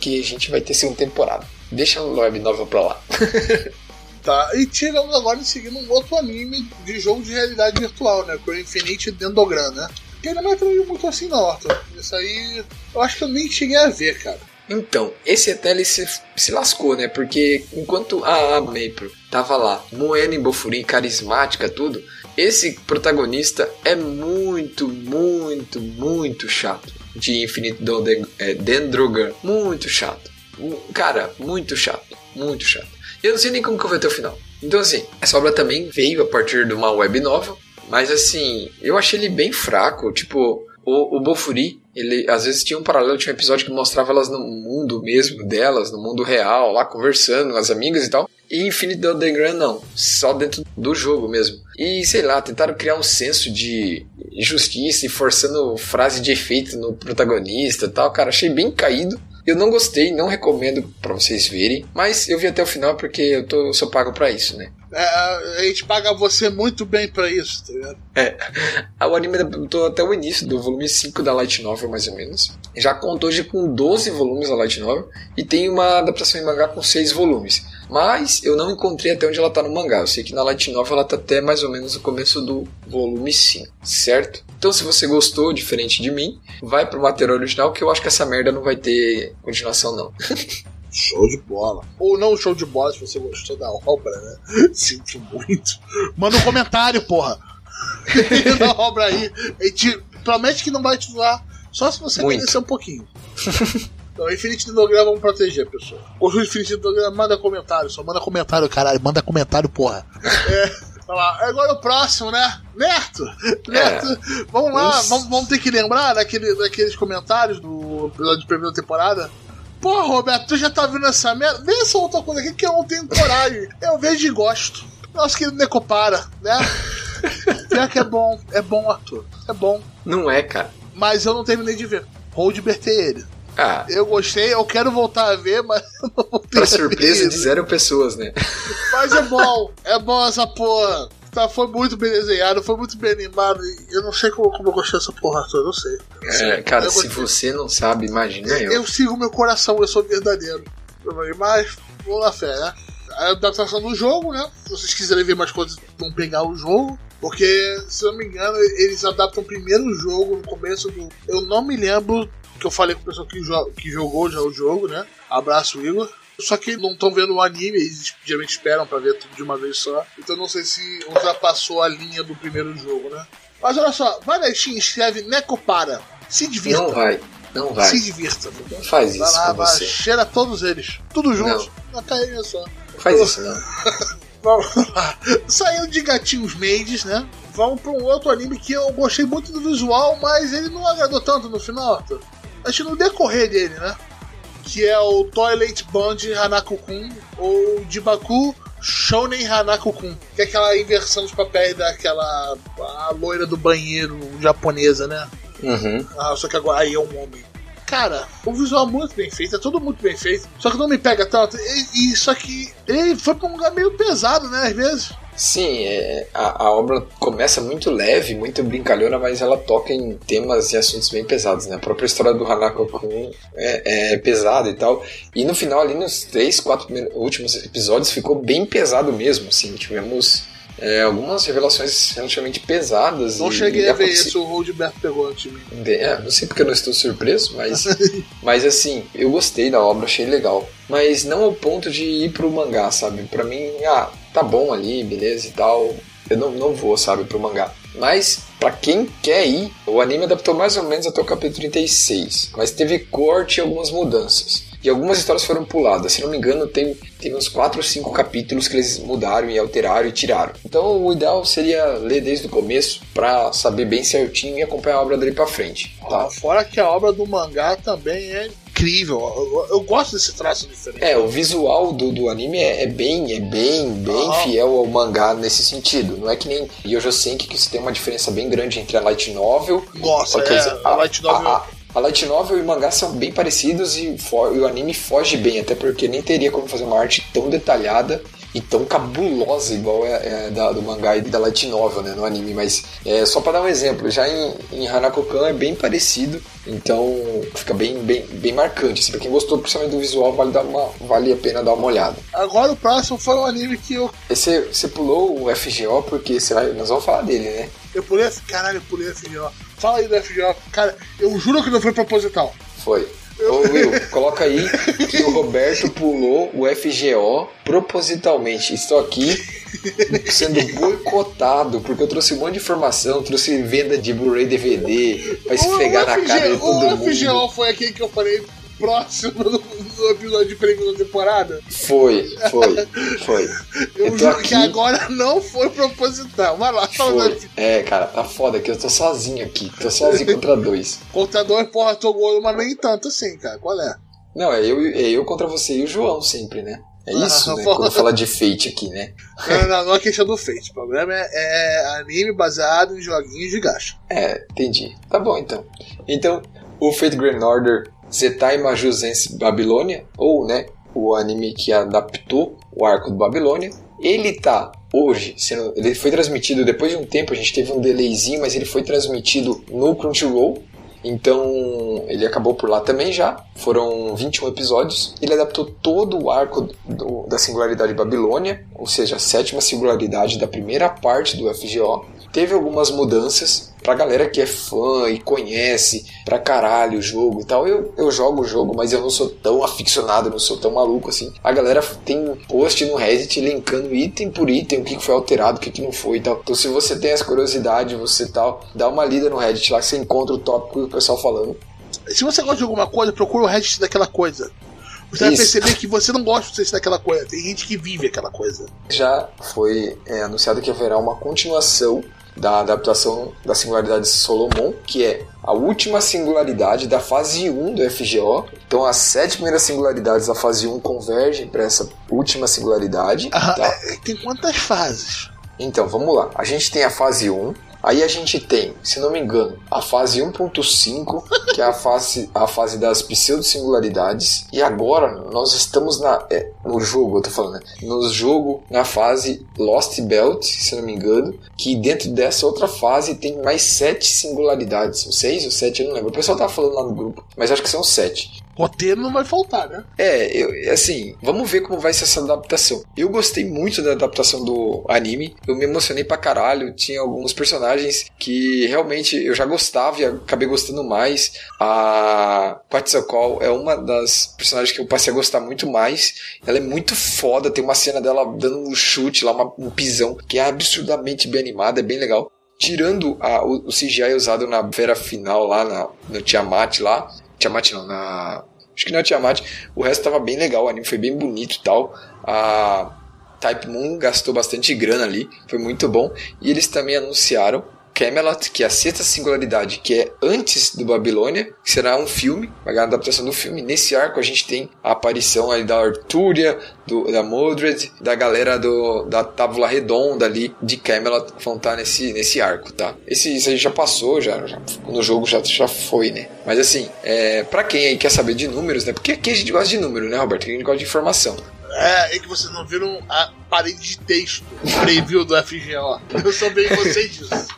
que a gente vai ter segunda temporada. Deixa a web novel pra lá. Tá, e tivemos agora em seguida um outro anime de jogo de realidade virtual, né? Que é o Infinite Dendogram, né? Que ele não é tão muito assim não, Arthur. Isso aí eu acho que eu nem cheguei a ver, cara. Então, esse até ele se, se lascou, né? Porque enquanto a, a Maple tava lá, moendo em Bofurim, carismática, tudo, esse protagonista é muito, muito, muito chato. De Infinite Doden- é, Dendrogan. Muito chato. Cara, muito chato. Muito chato. Eu não sei nem como que vou até o final. Então, assim, essa obra também veio a partir de uma web novel. Mas, assim, eu achei ele bem fraco. Tipo, o, o Bofuri, ele às vezes tinha um paralelo, tinha um episódio que mostrava elas no mundo mesmo delas, no mundo real, lá conversando as amigas e tal. E Infinite Dodengram não, só dentro do jogo mesmo. E sei lá, tentaram criar um senso de justiça e forçando frase de efeito no protagonista e tal. Cara, achei bem caído. Eu não gostei, não recomendo pra vocês verem, mas eu vi até o final porque eu tô, sou pago pra isso, né? É, a gente paga você muito bem pra isso, tá ligado? O anime adaptou até o início do volume 5 da Light Novel, mais ou menos. Já contou hoje com 12 volumes a Light Novel e tem uma adaptação em mangá com 6 volumes. Mas eu não encontrei até onde ela tá no mangá. Eu sei que na Light Novel ela tá até mais ou menos no começo do volume 5, certo? Então se você gostou, diferente de mim, vai pro material original que eu acho que essa merda não vai ter continuação não. Show de bola. Ou não show de bola se você gostou da obra, né? Sinto muito. Manda um comentário, porra. da obra aí. A gente promete que não vai te zoar só se você Muito. merecer um pouquinho. Então, Infinite Dendograma vamos proteger, pessoal. Gostou do Infinite Dendograma? Manda comentário, só manda comentário, caralho. Manda comentário, porra. É, lá. Agora o próximo, né? Neto! Neto, vamos lá, vamos, vamos ter que lembrar daquele, daqueles comentários do episódio de primeira temporada. Pô, Roberto, tu já tá vendo essa merda? Vê essa outra coisa aqui que eu não tenho coragem. Eu vejo e gosto. Nosso querido Necopara, né? Pior que é bom, é bom, Arthur. É bom. Não é, cara. Mas eu não terminei de ver. Hold ele. Ah, Eu gostei, eu quero voltar a ver, mas eu não vou ter pra surpresa de zero pessoas, né? Mas é bom, é bom essa porra. Tá, foi muito bem desenhado, foi muito bem animado. Eu não sei como, como eu gostei dessa porra, eu não sei. É, cara, Eu se você não sabe, imagina eu. Eu sigo meu coração, eu sou verdadeiro. Mas, vou na fé, né? A adaptação do jogo, né? Se vocês quiserem ver mais coisas, vão pegar o jogo. Porque, se eu não me engano, eles adaptam o primeiro jogo no começo do. Eu não me lembro que eu falei com o pessoal que, jo que jogou já o jogo, né? Abraço, Igor. Só que não estão vendo o anime, eles geralmente esperam pra ver tudo de uma vez só. Então não sei se ultrapassou a linha do primeiro jogo, né? Mas olha só, vai na Steam, escreve Necopara. Se divirta. Não vai, não vai. Se divirta. Não faz isso Vai lá, vai, você. cheira todos eles. Tudo junto. Na carrinha só. Não faz isso não. Vamos lá. Saindo de gatinhos maids, né? Vamos pra um outro anime que eu gostei muito do visual, mas ele não agradou tanto no final, Arthur. Acho no decorrer dele, né? Que é o Toilet Band Hanako-kun ou Jibaku Shounen Hanako-kun. Que é aquela inversão dos papéis daquela a loira do banheiro japonesa, né? Uhum. Ah, só que agora aí é um homem. Cara, o visual é muito bem feito, é tudo muito bem feito. Só que não me pega tanto. E, e só que ele foi pra um lugar meio pesado, né? Às vezes. Sim, é, a, a obra começa muito leve, muito brincalhona, mas ela toca em temas e assuntos bem pesados, né? A própria história do Hanako-kun é, é pesada e tal. E no final, ali nos três, quatro últimos episódios, ficou bem pesado mesmo, assim. Tivemos é, algumas revelações relativamente pesadas. Não e, cheguei e a ver isso, o Roldberto pegou antes de mim. É, não sei porque eu não estou surpreso, mas, mas assim, eu gostei da obra, achei legal. Mas não ao ponto de ir pro mangá, sabe? Pra mim, ah, tá bom ali, beleza e tal. Eu não, não vou, sabe, pro mangá. Mas, pra quem quer ir, o anime adaptou mais ou menos até o capítulo 36. Mas teve corte e algumas mudanças. E algumas histórias foram puladas. Se não me engano, tem, tem uns 4 ou 5 capítulos que eles mudaram e alteraram e tiraram. Então o ideal seria ler desde o começo pra saber bem certinho e acompanhar a obra dele pra frente. Tá? Fora que a obra do mangá também é incrível. Eu, eu- gosto desse traço diferente. É, o visual do, do anime é, é bem, é bem, bem Ah. fiel ao mangá nesse sentido. Não é que nem Yojo Senki, que você tem uma diferença bem grande entre a light novel. Nossa, é, dizer, a light novel- A, a- a light novel e o mangá são bem parecidos e, e o anime foge bem, até porque nem teria como fazer uma arte tão detalhada e tão cabulosa igual é, é da, do mangá e da light novel, né, no anime. Mas é, só para dar um exemplo, já em, em Hanako-kan é bem parecido, então fica bem, bem, bem marcante. Assim, pra quem gostou principalmente do visual, vale, dar uma, vale a pena dar uma olhada. Agora o próximo foi um anime que eu, Você, você pulou o FGO porque você vai, nós vamos falar dele, né? eu pulei. Caralho, eu pulei FGO. Fala aí do FGO. Cara, eu juro que não foi proposital. Foi. Ô Will, coloca aí que o Roberto pulou o FGO propositalmente. Estou aqui sendo boicotado porque eu trouxe um monte de informação, trouxe venda de Blu-ray DVD pra esfregar na cara de todo o mundo. FGO foi aquele que eu falei próximo do, episódio de prêmio da temporada. Foi, foi, foi. Eu, Eu juro aqui. que agora não foi proposital. Vai lá, fala Foi. É, cara, tá foda que eu tô sozinho aqui. Tô sozinho contra dois. Contador, porra, tô gol, mas nem tanto assim, cara. Qual é? Não, é eu, é eu contra você e o João sempre, né? É isso, Ah, né? Quando fala de Fate aqui, né? Não, não, não é questão do Fate. O problema é, é anime baseado em joguinhos de gacha. É, entendi. Tá bom então. Então, o Fate Grand Order Zetai Majusense Babilônia, ou né, o anime que adaptou o arco do Babilônia, ele tá hoje, sendo, ele foi transmitido depois de um tempo, a gente teve um delayzinho, mas ele foi transmitido no Crunchyroll. Então, ele acabou por lá também já. Foram 21 episódios. Ele adaptou todo o arco do- da singularidade Babilônia, ou seja, a sétima singularidade da primeira parte do FGO. Teve algumas mudanças pra galera que é fã e conhece pra caralho o jogo e tal. Eu, eu jogo o jogo, mas eu não sou tão aficionado, não sou tão maluco assim. A galera tem post no Reddit linkando item por item, o que foi alterado, o que, não foi e tal. Então, se você tem essa curiosidade, você tal, dá uma lida no Reddit lá que você encontra o tópico e o pessoal falando. Se você gosta de alguma coisa, procura o Reddit daquela coisa. Você vai Isso. perceber que você não gosta de daquela coisa. Tem gente que vive aquela coisa. Já foi é, anunciado que haverá uma continuação da adaptação da singularidade de Solomon, que é a última singularidade da fase 1 do FGO. Então, as sete primeiras singularidades da fase 1 convergem para essa última singularidade. Ah, tá? é, Tem quantas fases? Então, vamos lá. A gente tem a fase 1. Aí a gente tem, se não me engano, a fase 1.5, que é a fase, a fase das pseudo-singularidades. E agora nós estamos na, é, no jogo, eu tô falando, né? No jogo, na fase Lost Belt, se não me engano, que dentro dessa outra fase tem mais sete singularidades. Ou seis ou sete, eu não lembro. O pessoal tá falando lá no grupo, mas acho que são sete. Roteiro não vai faltar, né? É, eu, assim, vamos ver como vai ser essa adaptação. Eu gostei muito da adaptação do anime, eu me emocionei pra caralho. Tinha alguns personagens que realmente eu já gostava e acabei gostando mais. A Quetzalcoatl é uma das personagens que eu passei a gostar muito mais. Ela é muito foda, tem uma cena dela dando um chute lá, uma- um pisão, que é absurdamente bem animada, é bem legal. Tirando a- o, CGI usado na fera final lá, na, no Tiamat lá. Tiamat não, na. Acho que não é Tiamat. O resto tava bem legal, o anime foi bem bonito e tal. A Type Moon gastou bastante grana ali, foi muito bom. E eles também anunciaram Camelot, que é a sexta singularidade, que é antes do Babilônia, que será um filme, vai ganhar adaptação do filme. Nesse arco a gente tem a aparição ali da Artúria, do, da Mordred, da galera do, da Tábula Redonda ali de Camelot, vão estar nesse, nesse arco, tá? Esse, isso aí já passou, já, já no jogo já, já foi, né? Mas assim, é, pra quem aí quer saber de números, né? Porque aqui a gente gosta de número, né, Roberto? Aqui a gente gosta de informação. É, é que vocês não viram a parede de texto preview do FGO. Eu só vejo vocês disso.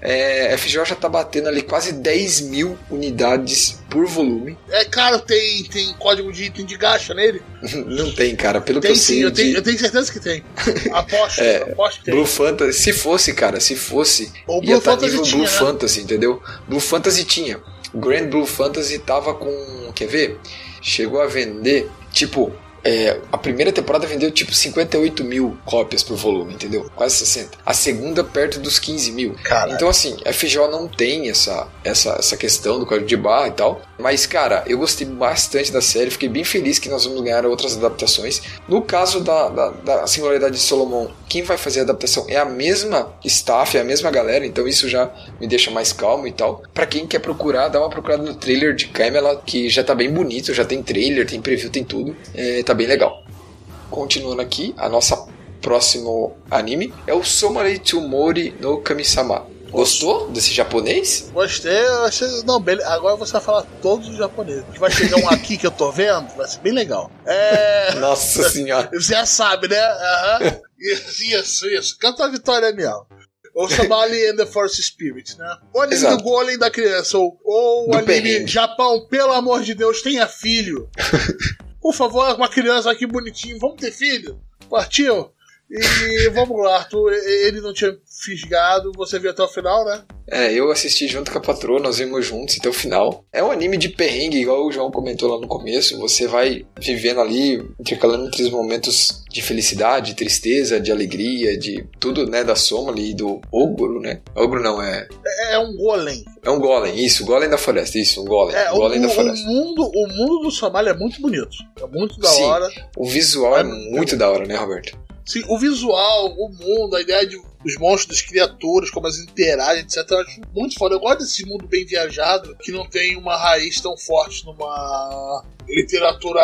É, FGO já tá batendo ali quase 10 mil unidades por volume. É claro, tem, tem código de item de gacha nele. Não tem, cara. Pelo que Tem eu sei, sim, eu de tenho, eu tenho certeza que tem. Aposto, É, aposto que tem. Blue Fantasy, se fosse, cara, se fosse, Ou ia Blue tá Fantasy nível tinha, Blue né? Fantasy, entendeu? Blue Fantasy tinha. Grand Blue Fantasy tava com, quer ver? Chegou a vender, tipo, é, a primeira temporada vendeu tipo 58 mil cópias por volume, entendeu? Quase 60. A segunda perto dos 15 mil. Caralho. Então, assim, a FGO não tem essa, essa, essa questão do código de barra e tal. Mas, cara, eu gostei bastante da série. Fiquei bem feliz que nós vamos ganhar outras adaptações. No caso da, da, da singularidade de Solomon, quem vai fazer a adaptação é a mesma staff, é a mesma galera. Então, isso já me deixa mais calmo e tal. Pra quem quer procurar, dá uma procurada no trailer de Camelot, que já tá bem bonito. Já tem trailer, tem preview, tem tudo. É, tá bem legal. Continuando aqui, a nossa próximo anime é o Somari Tsumori no Kami-sama. Gostou desse japonês? Gostei, achei. Não, beleza. Agora você vai falar todos os japoneses. Vai chegar um aqui que eu tô vendo, vai ser bem legal. É. Nossa senhora. Você já sabe, né? Aham. Isso, isso. Canta a vitória mesmo. Ou Somali and the Force Spirit, né? O anime Exato. do Golem da criança. Ou, ou o anime. Japão, pelo amor de Deus, tenha filho. Por favor, uma criança aqui bonitinho, vamos ter filho? Partiu? E vamos lá, Arthur. Ele não tinha fisgado, você viu até o final, né? É, eu assisti junto com a patroa, nós vimos juntos até o final. É um anime de perrengue, igual o João comentou lá no começo. Você vai vivendo ali, intercalando entre os momentos de felicidade, de tristeza, de alegria, de tudo, né, da soma ali, do ogro, né? Ogro não, é... É é um golem. É um golem, isso, golem da floresta, isso, um golem. É, o, golem da o- o floresta. mundo, o mundo do Somália é muito bonito. É muito da Sim. hora. O visual é É muito da hora, né, Roberto? Sim, o visual, o mundo, a ideia de, dos monstros, das criaturas, como elas interagem, etc. Eu acho muito foda. Eu gosto desse mundo bem viajado, que não tem uma raiz tão forte numa literatura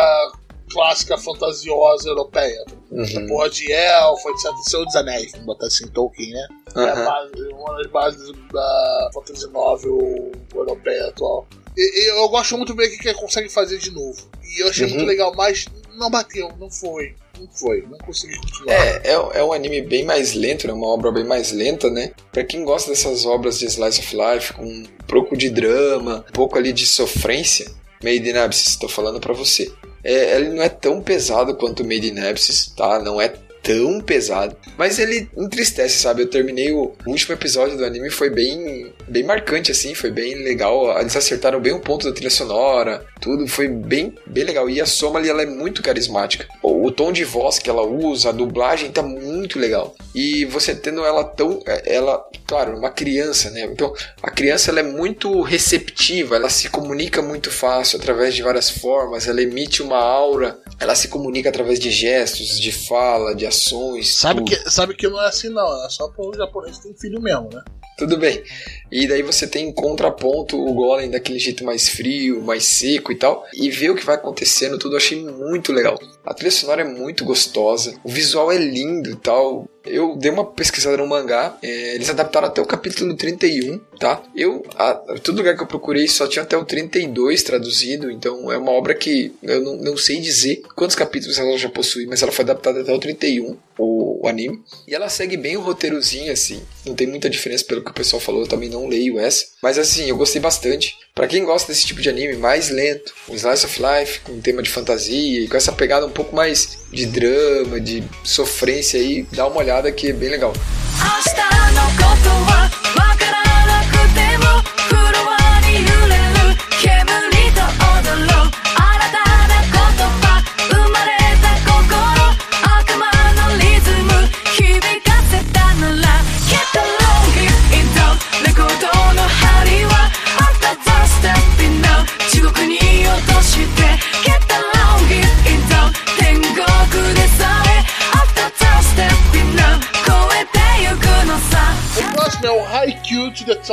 clássica, fantasiosa europeia. Uhum. Porra de elfo, etc. Senhor dos Anéis, vamos botar assim, Tolkien, né? É a Aham. base, uma das bases da fantasy novel europeia atual. E, eu gosto muito ver o que que ele consegue fazer de novo. E eu achei Uhum. muito legal, mas não bateu, não foi. Não foi, não consegui continuar. É, é, é um anime bem mais lento, né? Uma obra bem mais lenta, né? Pra quem gosta dessas obras de slice of life, com um pouco de drama, um pouco ali de sofrência, Made in Abyss, tô falando pra você. É, ele não é tão pesado quanto Made in Abyss, tá? Não é tão pesado, mas ele entristece, sabe? Eu terminei o, último episódio do anime foi bem bem marcante assim, foi bem legal. Eles acertaram bem o ponto da trilha sonora, tudo foi bem bem legal. E a Soma ali ela é muito carismática. O, o tom de voz que ela usa, a dublagem tá muito legal. E você tendo ela tão ela, claro, uma criança, né? Então, a criança ela é muito receptiva, ela se comunica muito fácil através de várias formas, ela emite uma aura, ela se comunica através de gestos, de fala, de ações. Sabe tudo. que, sabe que não é assim, não. É só japoneses que têm filho mesmo, né? Tudo bem. E daí você tem em contraponto o Golem daquele jeito mais frio, mais seco e tal. E ver o que vai acontecendo, tudo eu achei muito legal. A trilha sonora é muito gostosa, o visual é lindo e tal. Eu dei uma pesquisada no mangá, é, eles adaptaram até o capítulo 31, tá? Eu, a, todo lugar que eu procurei só tinha até o 32 traduzido, então é uma obra que eu não, não sei dizer quantos capítulos ela já possui, mas ela foi adaptada até o 31, o, o anime. E ela segue bem o roteirozinho, assim, não tem muita diferença pelo que o pessoal falou, eu também não leio essa. Mas assim, eu gostei bastante. Pra quem gosta desse tipo de anime mais lento, um slice of life, com um tema de fantasia e com essa pegada um pouco mais de drama, de sofrência aí, dá uma olhada que é bem legal.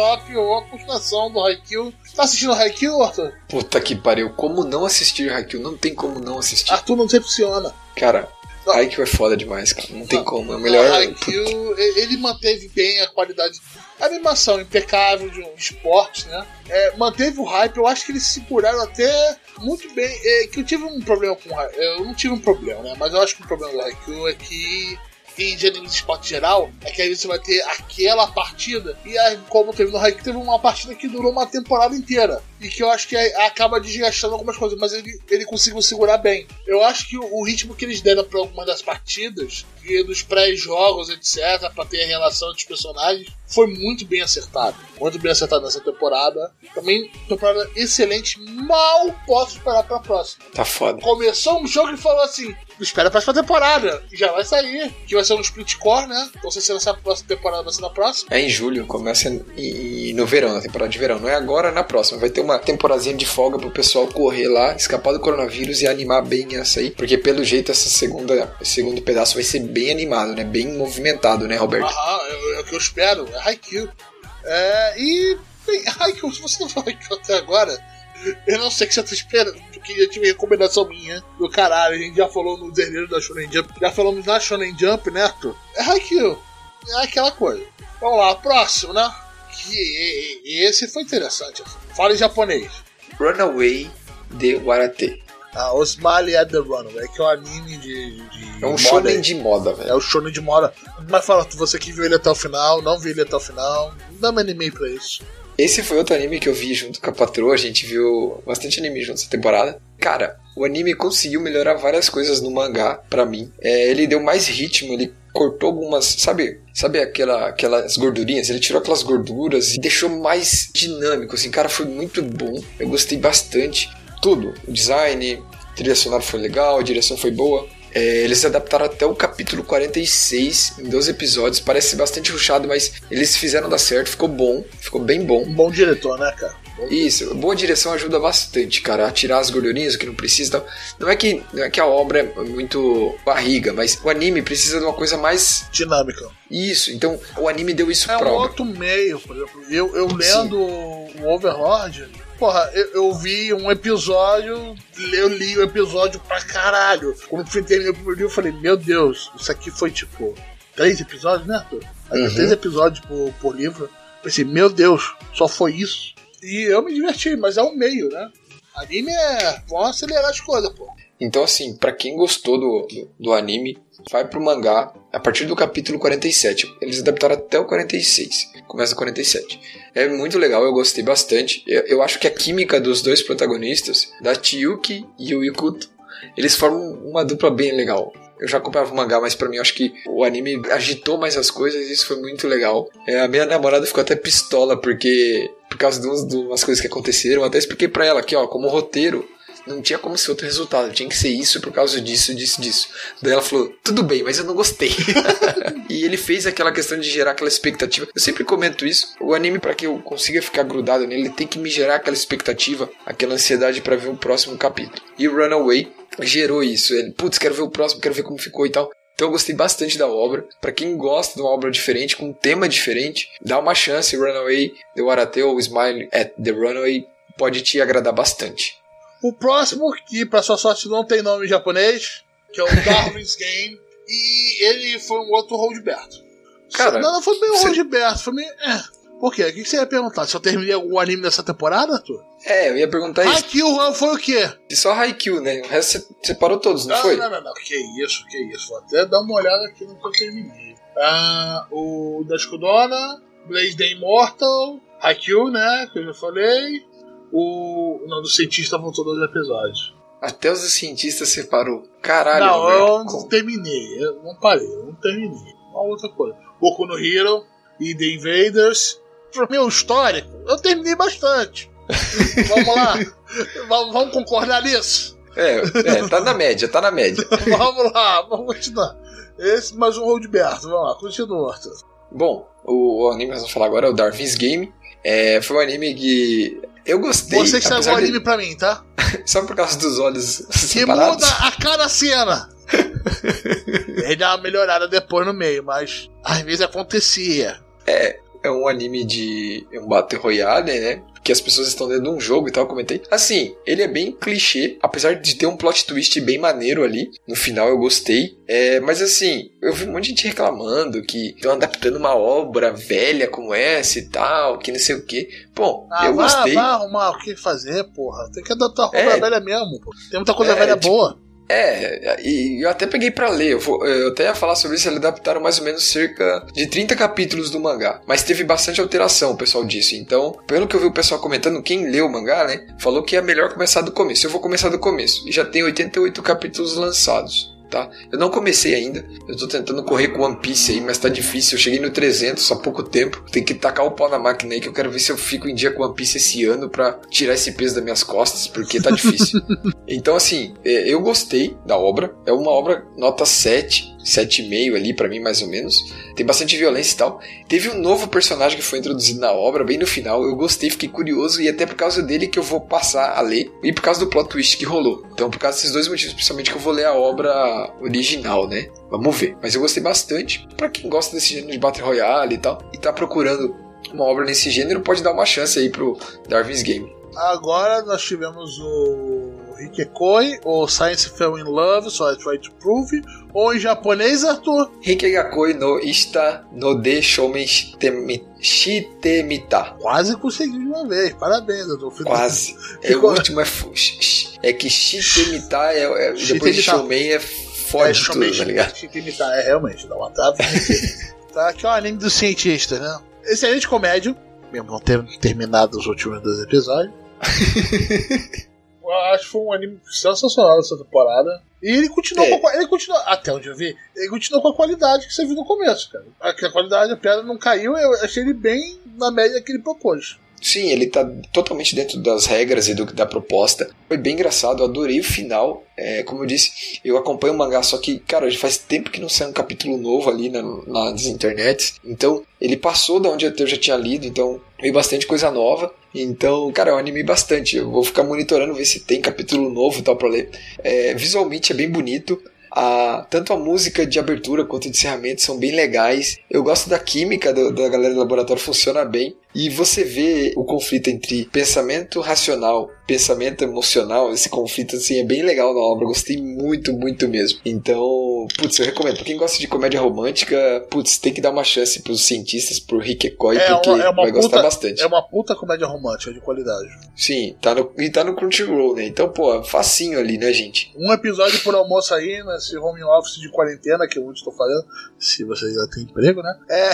Top, ou a continuação do Haikyuu. Tá assistindo Haikyuu, Arthur? Puta que pariu, como não assistir Haikyuu? Não tem como não assistir. Arthur não decepciona. Cara, Não. Haikyuu é foda demais, cara. Não tem Não. como. É o melhor. Haikyuu, ele manteve bem a qualidade. A animação impecável de um esporte, né? É, manteve o hype, eu acho que eles seguraram até muito bem. É, que eu tive um problema com o Haikyuu. Eu não tive um problema, né? Mas eu acho que o problema do Haikyuu é que. E de anime de esporte geral, é que aí você vai ter aquela partida, e aí, como teve no Haikyuu, teve uma partida que durou uma temporada inteira. E que eu acho que acaba desgastando algumas coisas, mas ele, ele conseguiu segurar bem. Eu acho que o, o ritmo que eles deram para algumas das partidas, e dos pré-jogos, etc., para ter a relação dos personagens, foi muito bem acertado. Muito bem acertado nessa temporada. Também, temporada excelente. Mal posso esperar para a próxima. Tá foda. Começou um jogo e falou assim: espera a próxima temporada. E já vai sair. Que vai ser um split core, né? Sei se nessa próxima temporada vai ser na próxima. É em julho, começa em- em- no verão, na temporada de verão. Não é agora, é na próxima. Vai ter uma temporazinha de folga pro pessoal correr lá, escapar do coronavírus e animar bem essa aí. Porque pelo jeito essa segunda, esse segundo pedaço vai ser bem animado, né? Bem movimentado, né, Roberto? Aham, é, é o que eu espero. É Haikyuu. É, e. Bem, Haikyuu, se você não falou Haikyuu até agora, eu não sei o que você tá esperando. Porque eu tive recomendação minha do caralho. A gente já falou no Zerneiro da Shonen Jump. Já falamos na Shonen Jump, né? É Haikyuu. É aquela coisa. Vamos lá, próximo, né? Que e- e- esse foi interessante. Fala em japonês. Runaway de Warate. Ah, o Smiley at the Runaway, que é um anime de. de É um shonen de moda, É velho. o shonen de moda. Mas fala, você que viu ele até o final, não viu ele até o final, não me animei pra isso. Esse foi outro anime que eu vi junto com a patroa. A gente viu bastante anime junto essa temporada. Cara, o anime conseguiu melhorar várias coisas no mangá pra mim. É, ele deu mais ritmo, ele cortou algumas, sabe, sabe aquela, aquelas gordurinhas? Ele tirou aquelas gorduras e deixou mais dinâmico. Assim, cara, foi muito bom. Eu gostei bastante. Tudo, o design, trilha sonora foi legal, a direção foi boa. É, eles adaptaram até o capítulo 46 em 12 episódios. Parece bastante ruchado, mas eles fizeram dar certo. Ficou bom, ficou bem bom. Um bom diretor, né, cara? Isso, boa direção ajuda bastante, cara, a tirar as gordurinhas, o que não precisa. Não é que, não é que a obra é muito barriga, mas o anime precisa de uma coisa mais Dinâmica. isso. Então o anime deu isso É pra um obra. outro meio, por exemplo. Eu, eu lendo o Overlord, porra, eu, eu vi um episódio, eu li o episódio pra caralho. Quando eu terminei o primeiro livro, eu falei, meu Deus, isso aqui foi tipo três episódios, né, Arthur? Uhum. Três episódios por, por livro. Eu pensei, meu Deus, só foi isso. E eu me diverti, mas é um meio, né? Anime é. Vão acelerar as coisas, pô. Então assim, pra quem gostou do, do, do anime, vai pro mangá a partir do capítulo 47. Eles adaptaram até o 46. Começa o 47. É muito legal, eu gostei bastante. Eu, eu acho que a química dos dois protagonistas, da Chiyuki e o Ikuto, eles formam uma dupla bem legal. Eu já acompanhava o mangá, mas pra mim acho que o anime agitou mais as coisas e isso foi muito legal. É, a minha namorada ficou até pistola porque por causa de, umas coisas que aconteceram. Até expliquei pra ela aqui, ó, como roteiro, não tinha como ser outro resultado, tinha que ser isso por causa disso, disso, disso. Daí ela falou, tudo bem, mas eu não gostei. e ele fez aquela questão de gerar aquela expectativa. Eu sempre comento isso. O anime, para que eu consiga ficar grudado nele, ele tem que me gerar aquela expectativa, aquela ansiedade para ver o próximo capítulo. E o Runaway gerou isso. Ele, putz, quero ver o próximo, quero ver como ficou e tal. Então eu gostei bastante da obra. Pra quem gosta de uma obra diferente, com um tema diferente, dá uma chance. Runaway, The Warate ou Smile at the Runaway pode te agradar bastante. O próximo, que pra sua sorte não tem nome em japonês, que é o Darwin's Game, e ele foi um outro Roldberto. Cara, não, não foi meio você- Roldberto, foi meio. É. Por quê? O que você ia perguntar? Se eu terminei algum anime dessa temporada, Arthur? É, eu ia perguntar isso. Haikyuu foi o quê? E só Haikyuu, né? O resto você separou todos, não, Não, foi? não, não, não. Que isso, que isso. Vou até dar uma olhada aqui no que eu terminei. Ah, o da Escudona, Blaze the Immortal, Haikyuu, né? Que eu já falei. O, nome do cientista voltou dois episódios. Até os cientistas separou. Caralho, não, velho. eu não terminei. Eu não parei, eu não terminei. Uma outra coisa. Boku no Hero e The Invaders. Pro meu histórico, eu terminei bastante. vamos lá. vamos, vamos concordar nisso? É, é, tá na média, tá na média. vamos lá, vamos continuar. Esse mais um Roldberto, vamos lá, continua, Arthur. Bom, o, o anime que nós vamos falar agora é o Darwin's Game. É, foi um anime que eu gostei. Você estragou o de- anime pra mim, tá? Só por causa dos olhos Que separados. muda a cada cena. Ele dá uma melhorada depois no meio, mas às vezes acontecia. É um anime de. É um Battle Royale, né? Que as pessoas estão dentro de um jogo e tal, eu comentei. Assim, ele é bem clichê, apesar de ter um plot twist bem maneiro ali. No final eu gostei. É, mas assim, eu vi um monte de gente reclamando que estão adaptando uma obra velha como essa e tal, que não sei o que. Bom, Ah, eu vai, gostei. vai arrumar o que fazer, porra. Tem que adaptar a roupa É. velha mesmo, pô. Tem muita coisa É, velha tipo, boa. É, e eu até peguei pra ler. Eu, vou- eu até ia falar sobre isso. Eles adaptaram mais ou menos cerca de 30 capítulos do mangá. Mas teve bastante alteração, o pessoal disse. Então, pelo que eu vi o pessoal comentando, quem leu o mangá, né? Falou que é melhor começar do começo. Eu vou começar do começo. E já tem 88 capítulos lançados. Tá? Eu não comecei ainda, eu tô tentando correr com One Piece aí, mas tá difícil. Eu cheguei no 300 há pouco tempo. Tem que tacar o pau na máquina aí que eu quero ver se eu fico em dia com One Piece esse ano pra tirar esse peso das minhas costas, porque tá difícil. Então, assim, é, eu gostei da obra. É uma obra nota 7, 7,5 ali pra mim, mais ou menos. Tem bastante violência e tal. Teve um novo personagem que foi introduzido na obra, bem no final. Eu gostei, fiquei curioso e até por causa dele que eu vou passar a ler. E por causa do plot twist que rolou. Então, por causa desses dois motivos, principalmente que eu vou ler a obra original, né? Vamos ver. Mas eu gostei bastante. Pra quem gosta desse gênero de Battle Royale e tal, e tá procurando uma obra nesse gênero, pode dar uma chance aí pro Darwin's Game. Agora nós tivemos o Hikekoi, o Science Fell in Love, so I Try to Prove, ou em japonês, Arthur. Hikegakoi no Ista no de Shoumen Shitemi- Shitemita. Quase conseguiu de uma vez. Parabéns, Arthur. Quase. É, o último é. É que Shitemita é, é- depois de Shitemita. Shoumen é É, fode Shoumen, tudo, tá ligado? Shitemitar, é realmente, dá uma trava. tá, aqui é o anime do cientista, né? Excelente comédia, mesmo não ter terminado os últimos dois episódios. Acho que foi um anime sensacional essa temporada. E ele continua É. com a, ele continua, até onde eu vi, ele continua com a qualidade que você viu no começo, cara. A, a qualidade, a piada não caiu, eu achei ele bem na média que ele propôs. Sim, ele tá totalmente dentro das regras e do, da proposta. Foi bem engraçado, eu adorei o final. É, como eu disse, eu acompanho o mangá, só que, cara, já faz tempo que não sai um capítulo novo ali na, nas internets. Então, ele passou da onde eu já tinha lido, então veio bastante coisa nova. Então, cara, eu animei bastante. Eu vou ficar monitorando, ver se tem capítulo novo tal pra ler. É, visualmente é bem bonito. A, tanto a música de abertura quanto de encerramento são bem legais. Eu gosto da química do- da galera do laboratório, funciona bem. E você vê o conflito entre pensamento racional, pensamento emocional, esse conflito assim é bem legal na obra. Gostei muito, muito mesmo. Então, putz, eu recomendo. Pra quem gosta de comédia romântica, putz, tem que dar uma chance pros cientistas, pro Hikekoi, É porque uma- é uma vai gostar puta- bastante. É uma puta comédia romântica de qualidade. Sim, tá no, e tá no Crunchyroll, né? Então, pô, facinho ali, né, gente? Um episódio por almoço aí, nesse home office de quarentena que eu estou fazendo, se você ainda tem emprego, né? É.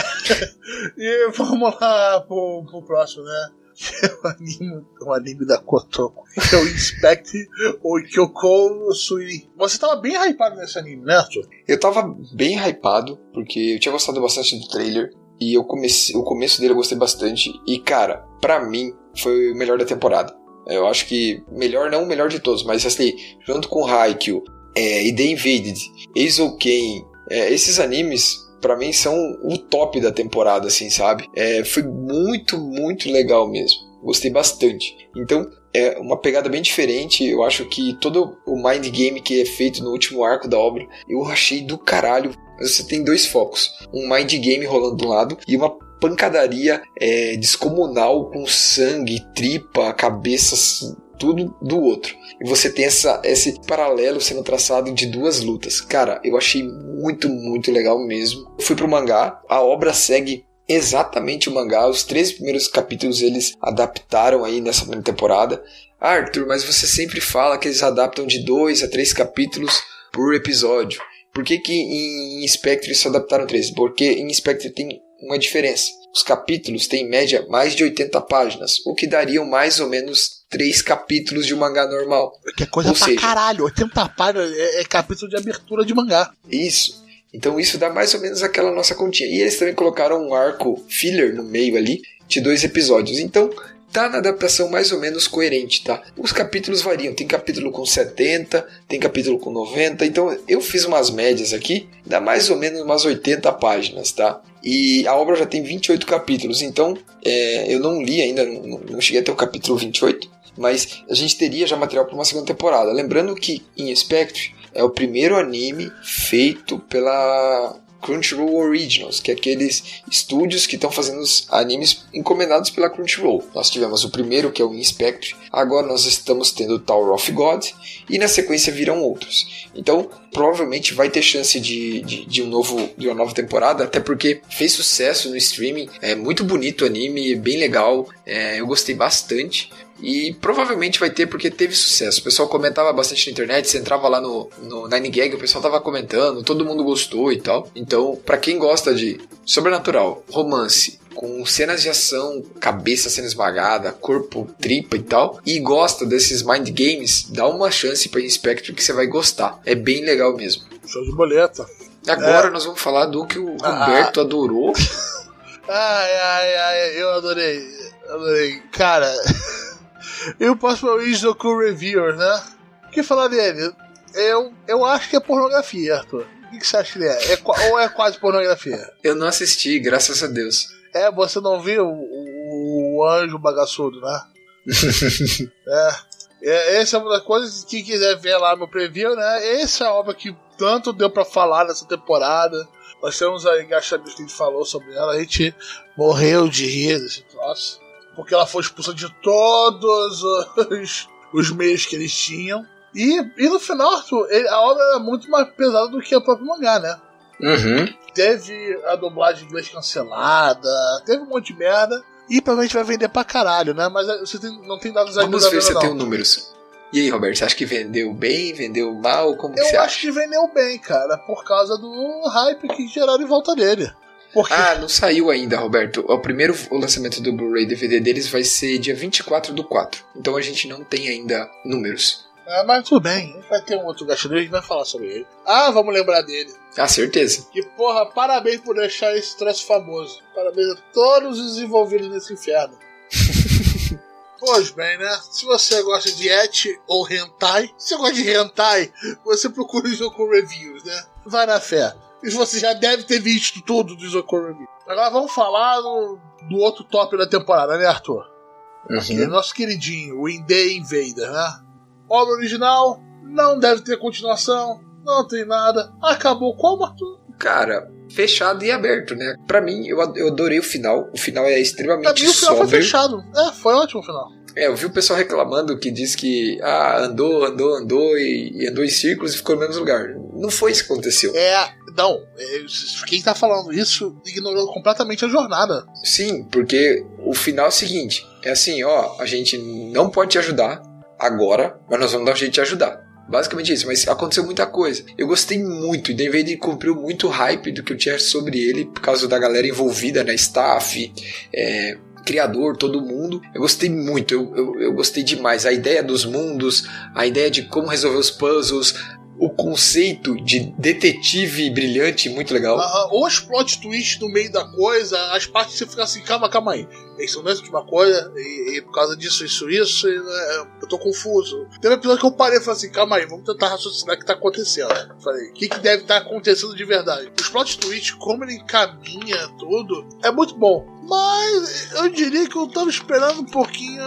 e vamos lá pro, pro próximo, né? Que é o anime, o anime da Kotoko, que é o Inspect ou Kyoko Sui. Você tava bem hypado nesse anime, né, Arthur? Eu tava bem hypado, porque eu tinha gostado bastante do trailer. E eu comecei, o começo dele eu gostei bastante. E, cara, pra mim, foi o melhor da temporada. Eu acho que, melhor não o melhor de todos, mas assim, junto com Haikyuu, é, e The Invaded, Eizouken, é, esses animes, pra mim, são o top da temporada, assim, sabe? É, foi muito, muito legal mesmo. Gostei bastante. Então, é uma pegada bem diferente. Eu acho que todo o mind game que é feito no último arco da obra, eu achei do caralho. Você tem dois focos: um mind game rolando de um lado e uma pancadaria é, descomunal com sangue, tripa, cabeças, tudo do outro. E você tem essa, esse paralelo sendo traçado de duas lutas. Cara, eu achei muito, muito legal mesmo. Fui pro mangá, a obra segue exatamente o mangá. Os três primeiros capítulos eles adaptaram aí nessa temporada. Ah, Arthur, mas você sempre fala que eles adaptam de dois a três capítulos por episódio. Por que, que em Spectre só adaptaram três? Porque em Spectre tem uma diferença. Os capítulos têm em média mais de 80 páginas, o que dariam mais ou menos três capítulos de um mangá normal. Que é coisa Ou pra seja- caralho. 80 páginas é, é capítulo de abertura de mangá. Isso. Então isso dá mais ou menos aquela nossa continha. E eles também colocaram um arco filler no meio ali de dois episódios. Então tá na adaptação mais ou menos coerente, tá? Os capítulos variam. Tem capítulo com 70, tem capítulo com 90. Então eu fiz umas médias aqui, dá mais ou menos umas 80 páginas, tá? E a obra já tem 28 capítulos. Então é, eu não li ainda, não, não cheguei até o capítulo 28. Mas a gente teria já material para uma segunda temporada. Lembrando que em Spectre é o primeiro anime feito pela Crunchyroll Originals, que é aqueles estúdios que estão fazendo os animes encomendados pela Crunchyroll. Nós tivemos o primeiro, que é o Inspector, agora nós estamos tendo o Tower of God, e na sequência virão outros. Então, provavelmente vai ter chance de, de, de um novo, de uma nova temporada, até porque fez sucesso no streaming, é muito bonito o anime, bem legal, é, eu gostei bastante. E provavelmente vai ter porque teve sucesso. O pessoal comentava bastante na internet, você entrava lá no, no Nine Gag, o pessoal tava comentando, todo mundo gostou e tal. Então, pra quem gosta de sobrenatural, romance, com cenas de ação, cabeça sendo esmagada, corpo tripa e tal, e gosta desses mind games, dá uma chance pra Inspector que você vai gostar. É bem legal mesmo. Show de boleta. Agora nós vamos falar do que o Ah. Roberto adorou. Ai, ai, ai, eu adorei. Adorei. Cara, eu posso para o Izoku Reviewer, né? O que falar dele? Eu, eu acho que é pornografia, Arthur. O que você acha que ele é? É ou é quase pornografia? Eu não assisti, graças a Deus. É, você não viu o, o anjo bagaçudo, né? é. é. Essa é uma das coisas que quem quiser ver lá no preview, né? Essa é a obra que tanto deu pra falar nessa temporada. Nós temos aí Gachabis que a gente falou sobre ela, a gente morreu de rir desse troço. Porque ela foi expulsa de todos os, os meios que eles tinham. E, e no final, Arthur, ele- a obra era muito mais pesada do que o próprio mangá, né? Uhum. teve a dublagem em inglês cancelada, teve um monte de merda. E provavelmente vai vender pra caralho, né? Mas eh, você tem- não tem dados ainda Vamos ver se eu tenho não. números. E aí, Roberto, você acha que vendeu bem, vendeu mal? Como que Eu você acho acha? que vendeu bem, cara, por causa do hype que geraram em volta dele. Porque Ah, não saiu ainda, Roberto. O primeiro o lançamento do Blu-ray DVD deles vai ser dia 24 do 4. Então a gente não tem ainda números. Ah, mas tudo bem, vai ter um outro gastadeiro, a gente vai falar sobre ele. Ah, vamos lembrar dele. Ah, certeza. E porra, parabéns por deixar esse troço famoso. Parabéns a todos os envolvidos nesse inferno. Pois bem, né? Se você gosta de et ou hentai, se você gosta de hentai, você procura o Isoku Reviews, né? Vai na fé. E você já deve ter visto tudo do Reviews. Agora vamos falar do, do outro top da temporada, né, Arthur? Uhum. nosso queridinho, o Indie Invader, né? Obra original, não deve ter continuação, não tem nada. Acabou como, Arthur? Cara, fechado e aberto, né? Pra mim, eu, ad- eu adorei o final. O final é Pra extremamente mim o final foi sóbrio. fechado. É, foi ótimo o final. É, eu vi o pessoal reclamando que diz que ah, andou, andou, andou e, e andou em círculos e ficou no mesmo lugar. Não foi isso que aconteceu. É, não, é, quem tá falando isso ignorou completamente a jornada. Sim, porque o final é o seguinte: é assim, ó, a gente não pode te ajudar agora, mas nós vamos dar um jeito de te ajudar. Basicamente isso, mas aconteceu muita coisa. Eu gostei muito, e Invader cumpriu muito hype do que eu tinha sobre ele, por causa da galera envolvida na staff, é, criador, todo mundo. Eu gostei muito, eu, eu, eu gostei demais. A ideia dos mundos, a ideia de como resolver os puzzles, o conceito de detetive brilhante, muito legal. Ah, os plot twists no meio da coisa, as partes que você fica assim, calma, calma aí. Isso não é última coisa, e, e por causa disso, isso, isso, e, né, eu tô confuso. Teve um episódio que eu parei e falei assim, calma aí, vamos tentar raciocinar o que tá acontecendo. Falei, o que, que deve estar acontecendo de verdade? Os plot twists, como ele encaminha tudo, é muito bom. Mas eu diria que eu tava esperando um pouquinho.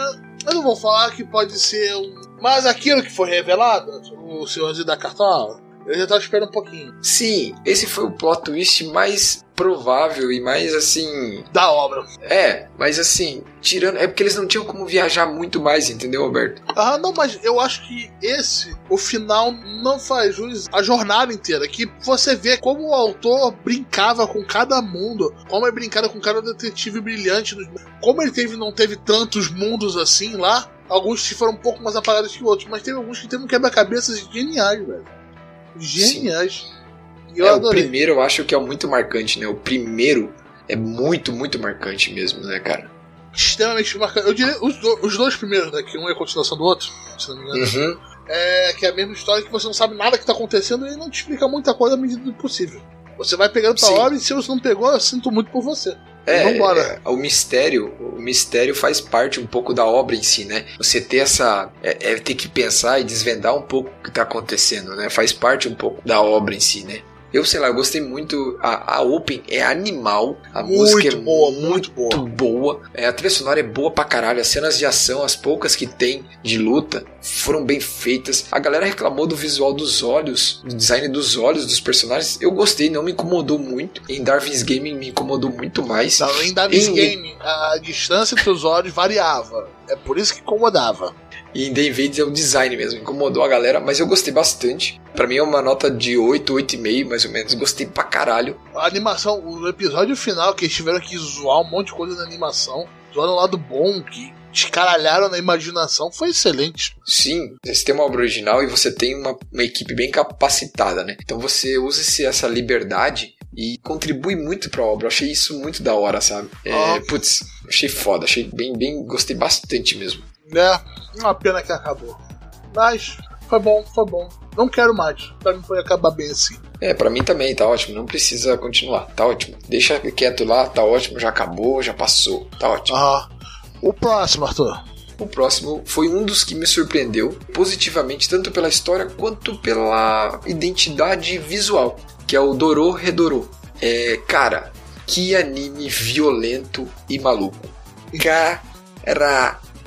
Eu não vou falar que pode ser um. Mas aquilo que foi revelado, o senhorzinho da cartola, eu já tava esperando um pouquinho. Sim, esse foi o plot twist mais provável e mais assim. Da obra. É, mas assim, tirando. É porque eles não tinham como viajar muito mais, entendeu, Roberto? Ah, não, mas eu acho que esse, o final, não faz jus à jornada inteira. Que você vê como o autor brincava com cada mundo, como ele brincava com cada detetive brilhante. Como ele teve não teve tantos mundos assim lá. Alguns que foram um pouco mais apagados que outros, mas teve alguns que teve um quebra-cabeças geniais, velho. Geniais. E eu é, o adorei. primeiro eu acho que é o muito marcante, né? O primeiro é muito, muito marcante mesmo, né, cara? extremamente marcante. Eu diria os, do- os dois primeiros, né? Que um é a continuação do outro, se não me engano. Uhum. É que é a mesma história que você não sabe nada que tá acontecendo e não te explica muita coisa à medida do possível. Você vai pegando pra Sim. obra e se você não pegou, eu sinto muito por você. É, Vambora. é, o mistério, o mistério faz parte um pouco da obra em si, né? Você ter essa, é, é ter que pensar e desvendar um pouco o que tá acontecendo, né? Faz parte um pouco da obra em si, né? Eu sei lá, eu gostei muito. A, a Open é animal, a música é Muito boa, muito muito boa. boa. É, a trilha sonora é boa pra caralho. As cenas de ação, as poucas que tem de luta, foram bem feitas. A galera reclamou do visual dos olhos, do design dos olhos dos personagens. Eu gostei, não me incomodou muito. Em Darwin's Game me incomodou muito mais. Não, em Davis Em- Game, a distância entre os olhos variava. É por isso que incomodava. E em The Invaders é o design mesmo, incomodou a galera, mas eu gostei bastante. Pra mim é uma nota de 8, 8,5 mais ou menos. Gostei pra caralho. A animação, o episódio final, que eles tiveram que zoar um monte de coisa na animação, zoaram o lado bom, que descaralharam na imaginação, foi excelente. Sim, você tem uma obra original e você tem uma, uma equipe bem capacitada, né? Então você usa esse- essa liberdade e contribui muito pra obra. Eu achei isso muito da hora, sabe? É, Ah. Putz, achei foda, achei bem, bem, gostei bastante mesmo. Né? Uma pena que acabou. Mas foi bom, foi bom. Não quero mais. Pra mim foi acabar bem assim. É, pra mim também, tá ótimo, não precisa continuar, tá ótimo. Deixa quieto lá, tá ótimo, já acabou, já passou, tá ótimo. Ah. O próximo, Arthur. O próximo foi um dos que me surpreendeu positivamente, tanto pela história quanto pela identidade visual, que é o Dorô Redorô. É, cara, que anime violento e maluco.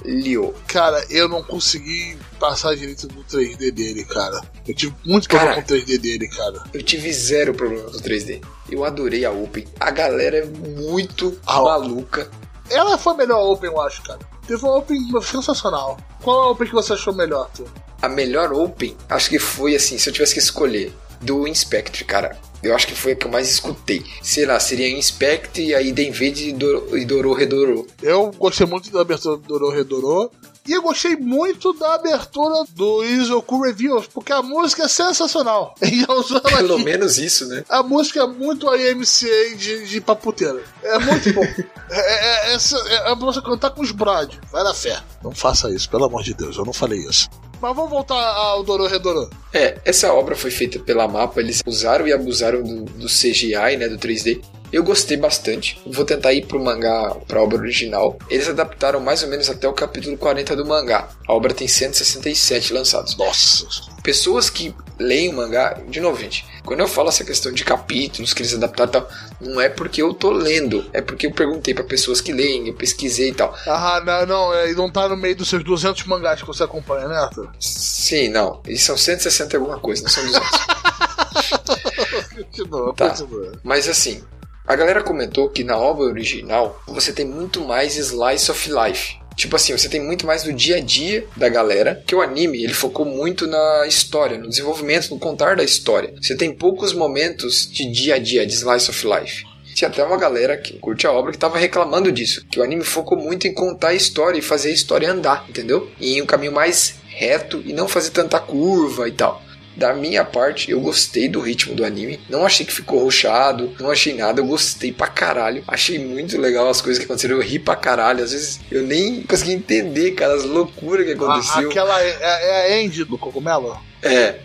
Caralho. Cara, eu não consegui passar direito do 3D dele, cara. Eu tive muito problema Cara. com o 3D dele, cara. Eu tive zero problema com o 3D. Eu adorei a Open. A galera é muito Ah, maluca. Ela foi a melhor Open, eu acho, cara. Teve uma Open sensacional. Qual a Open que você achou melhor, Arthur? A melhor Open, acho que foi assim, se eu tivesse que escolher, do Inspectre, cara. Eu acho que foi a que eu mais escutei. Sei lá, seria Inspect e aí Denvede e Dor- e Dorô Redorô. Eu gostei muito da abertura do Dorô Redorô. E eu gostei muito da abertura do Izoku Reviews, porque a música é sensacional. Pelo aqui. menos isso, né? A música é muito IMCA de, de paputeira. É muito bom. é, é, é a música cantar com os brad. Vai na fé. Não faça isso, pelo amor de Deus. Eu não falei isso. Mas vamos voltar ao Dorô Redorô. É, essa obra foi feita pela Mapa, eles usaram e abusaram do, do CGI, né, do 3D. Eu gostei bastante. Vou tentar ir pro mangá, pra obra original. Eles adaptaram mais ou menos até o capítulo 40 do mangá. A obra tem 167 lançados. Nossa. Pessoas que leem o mangá, de novo, gente, quando eu falo essa questão de capítulos que eles adaptaram e tal, não é porque eu tô lendo, é porque eu perguntei pra pessoas que leem, eu pesquisei e tal. Ah, não, não. é, E não tá no meio dos seus 200 mangás que você acompanha, né, Arthur? Sim, não, eles são 160 e alguma coisa, não são 200. Continua, Tá. continua. Mas assim, a galera comentou que na obra original você tem muito mais slice of life. Tipo assim, você tem muito mais do dia a dia da galera, que o anime ele focou muito na história, no desenvolvimento, no contar da história. Você tem poucos momentos de dia a dia, de slice of life. Tinha até uma galera que curte a obra que tava reclamando disso, que o anime focou muito em contar a história e fazer a história andar, entendeu? E em um caminho mais reto e não fazer tanta curva e tal. Da minha parte, eu gostei do ritmo do anime. Não achei que ficou roxado, não achei nada. Eu gostei pra caralho. Achei muito legal as coisas que aconteceram. Eu ri pra caralho. Às vezes eu nem consegui entender, cara, as loucuras que A, aconteceu. aquela é, é a End do cogumelo? É,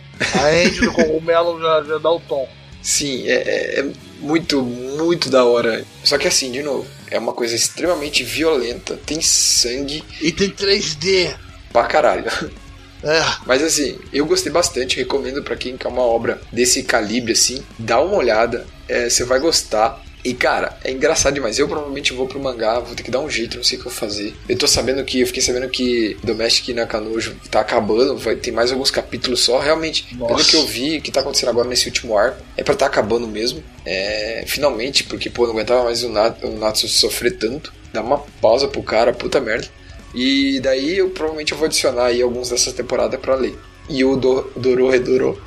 A End do cogumelo já, já dá o tom. sim, é, é- é muito, muito da hora. Só que assim, de novo, é uma coisa extremamente violenta. Tem sangue E tem 3D. pra caralho. É. Mas assim, eu gostei bastante, recomendo pra quem quer uma obra desse calibre assim, dá uma olhada, é, você vai gostar. E cara, é engraçado demais. Eu provavelmente vou pro mangá, vou ter que dar um jeito, não sei o que eu vou fazer. Eu tô sabendo que, eu fiquei sabendo que Domestic Nakanojo tá acabando, vai ter mais alguns capítulos só. Realmente, pelo Nossa. que eu vi, o que tá acontecendo agora nesse último arco, é pra tá acabando mesmo. É, finalmente, porque pô, não aguentava mais o, Nat, o Natsu sofrer tanto. Dá uma pausa pro cara, puta merda. E daí eu provavelmente eu vou adicionar aí alguns dessa temporada pra ler. E o Do, Dorô Redorô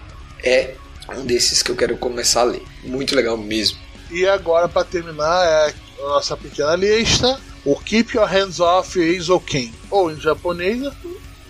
é um desses que eu quero começar a ler. Muito legal mesmo. E agora, pra terminar, é a nossa pequena lista: o Keep Your Hands Off Eizouken. Ou em japonês,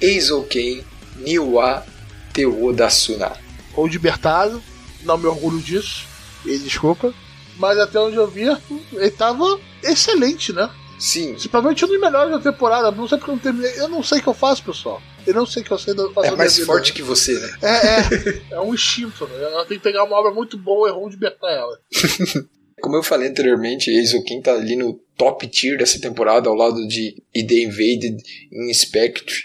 Eizouken Niwa Teo Dasuna. ou Libertado. Não me orgulho disso. E desculpa. Mas até onde eu vi, ele tava excelente, né? Sim. Provavelmente um dos melhores da temporada. Não sei porque eu não terminei. Eu não sei o que eu faço, pessoal. Eu não sei o que eu sei da faço É mais forte que você, né? É, é. É um instinto, né? Ela tem que pegar uma obra muito boa e ruim de betar ela. Como eu falei anteriormente, Eizouken tá ali no top tier dessa temporada, ao lado de E The Invaded e Inspectre.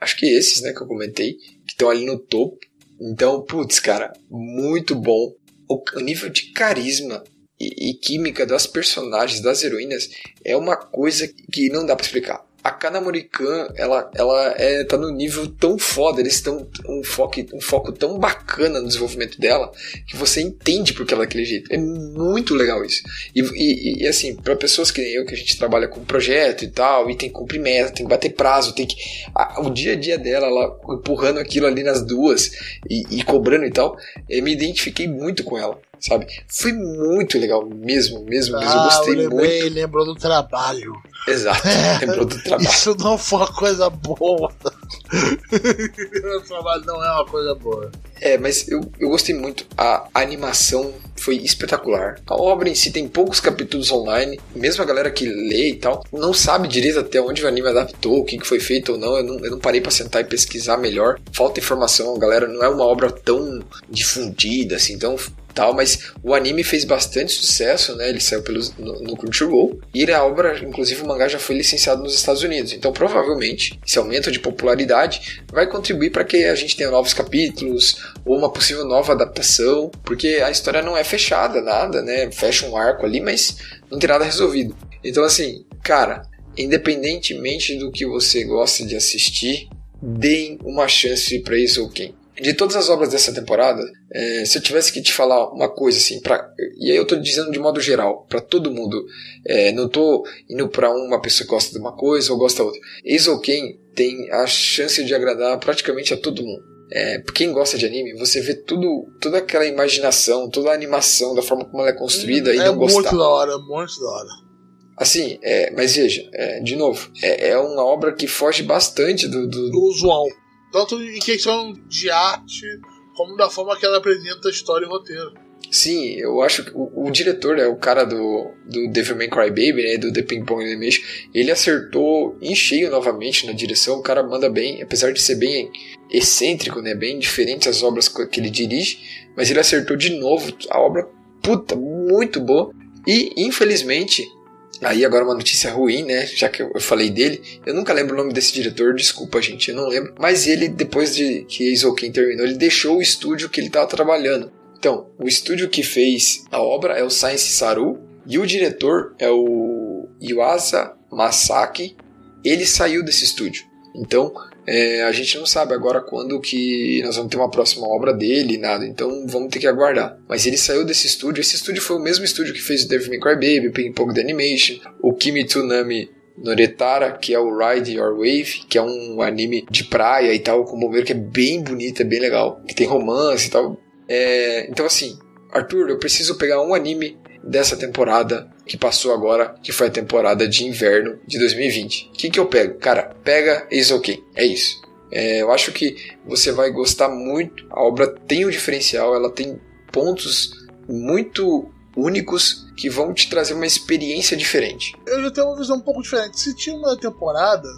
Acho que esses, né, que eu comentei, que estão ali no topo. Então, putz, cara, muito bom. O nível de carisma e, e química das personagens, das heroínas, é uma coisa que não dá pra explicar. A Kanamori-kan, ela, ela é, tá no nível tão foda, eles estão um foco, um foco tão bacana no desenvolvimento dela, que você entende porque ela é daquele jeito. É muito legal isso. E, e, e, assim, para pessoas que nem eu, que a gente trabalha com projeto e tal, e tem que cumprir meta, tem que bater prazo, tem que. a- o dia a dia dela, ela empurrando aquilo ali nas duas e, e cobrando e tal, eu me identifiquei muito com ela, sabe? Foi muito legal mesmo, mesmo, mesmo. eu gostei Ah, eu lembrei, muito. lembrou do trabalho. Exato, lembrou do trabalho. Isso não foi uma coisa boa. o trabalho não é uma coisa boa. É, mas eu, eu gostei muito. A animação foi espetacular. A obra em si tem poucos capítulos online. Mesmo a galera que lê e tal, não sabe direito até onde o anime adaptou, o que foi feito ou não. Eu não, eu não parei pra sentar e pesquisar melhor. Falta informação, galera. Não é uma obra tão difundida assim, tão tal, mas o anime fez bastante sucesso, né? Ele saiu pelos, no, no Crunchyroll e a obra, inclusive o mangá já foi licenciado nos Estados Unidos. Então, provavelmente, esse aumento de popularidade vai contribuir para que a gente tenha novos capítulos ou uma possível nova adaptação, porque a história não é fechada, nada, né? Fecha um arco ali, mas não tem nada resolvido. Então, assim, cara, independentemente do que você gosta de assistir, deem uma chance para Izouken. De todas as obras dessa temporada, é, se eu tivesse que te falar uma coisa assim, pra, e aí eu tô dizendo de modo geral, para todo mundo, é, não tô indo para uma pessoa que gosta de uma coisa ou gosta da outra. Izouken tem a chance de agradar praticamente a todo mundo. É, quem gosta de anime, você vê tudo, toda aquela imaginação, toda a animação, da forma como ela é construída e é não gostar. muito da hora, muito da hora. Assim, é, mas veja, é, de novo, é, é uma obra que foge bastante do, do- Do usual. Tanto em questão de arte, como da forma que ela apresenta a história e o roteiro. Sim, eu acho que o, o diretor, né, o cara do, do Devilman Crybaby, né, do The Ping Pong Animation, ele acertou em cheio novamente na direção, o cara manda bem, apesar de ser bem excêntrico, né, bem diferente as obras que ele dirige, mas ele acertou de novo a obra, puta, muito boa, e infelizmente, aí agora uma notícia ruim, né, já que eu falei dele, eu nunca lembro o nome desse diretor, desculpa gente, eu não lembro, mas ele, depois de que Izouken terminou, ele deixou o estúdio que ele estava trabalhando, então, o estúdio que fez a obra é o Science Saru e o diretor é o Yuasa Masaki. Ele saiu desse estúdio. Então, é, a gente não sabe agora quando que nós vamos ter uma próxima obra dele, nada. Então, vamos ter que aguardar. Mas ele saiu desse estúdio. Esse estúdio foi o mesmo estúdio que fez o Devil May Cry Baby, o Ping Pong The Animation, o Kimi Tsunami Noretara, que é o Ride Your Wave, que é um anime de praia e tal, com bombeiro que é bem bonito, é bem legal, que tem romance e tal. É, então assim, Arthur, eu preciso pegar um anime dessa temporada que passou agora, que foi a temporada de inverno de 2020. O que, que eu pego? Cara, pega Eizouken, é isso. É, eu acho que você vai gostar muito. A obra tem um diferencial, ela tem pontos muito únicos que vão te trazer uma experiência diferente. Eu já tenho uma visão um pouco diferente. Se tinha uma temporada,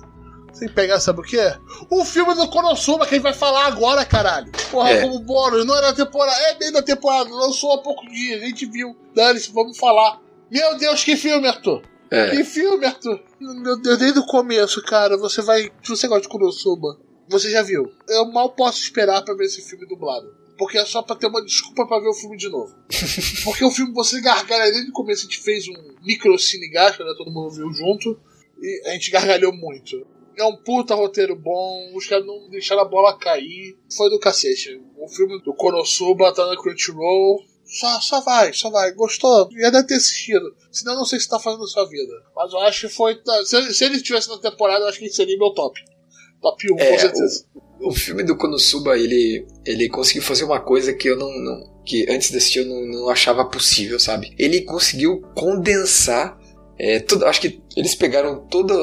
sem pegar, sabe o quê? O filme do Konosuba que a gente vai falar agora, caralho. Porra, É. como bônus, não era da temporada, é bem da temporada, lançou há pouco dia, a gente viu. Dane-se, vamos falar. Meu Deus, que filme, Arthur! É, Que filme, Arthur! Meu Deus, desde o começo, cara, você vai. Se você gosta de Konosuba, você já viu. Eu mal posso esperar pra ver esse filme dublado. Porque é só pra ter uma desculpa pra ver o filme de novo. Porque o filme você gargalha desde o começo, a gente fez um micro cine gacha, né? Todo mundo viu junto. E a gente gargalhou muito. É um puta roteiro bom, os caras não deixaram a bola cair. Foi do cacete. O filme do Konosuba tá na Crunchyroll. Só, só vai, só vai. Gostou? Já deve ter assistido. Senão eu não sei se tá fazendo a sua vida. Mas eu acho que foi. tá- Se, se ele estivesse na temporada, eu acho que ele seria meu top. Top 1, É, com certeza. o filme do Konosuba, ele, ele conseguiu fazer uma coisa que eu não, não- que antes de assistir eu não, não achava possível, sabe? Ele conseguiu condensar é, tudo, acho que eles pegaram toda,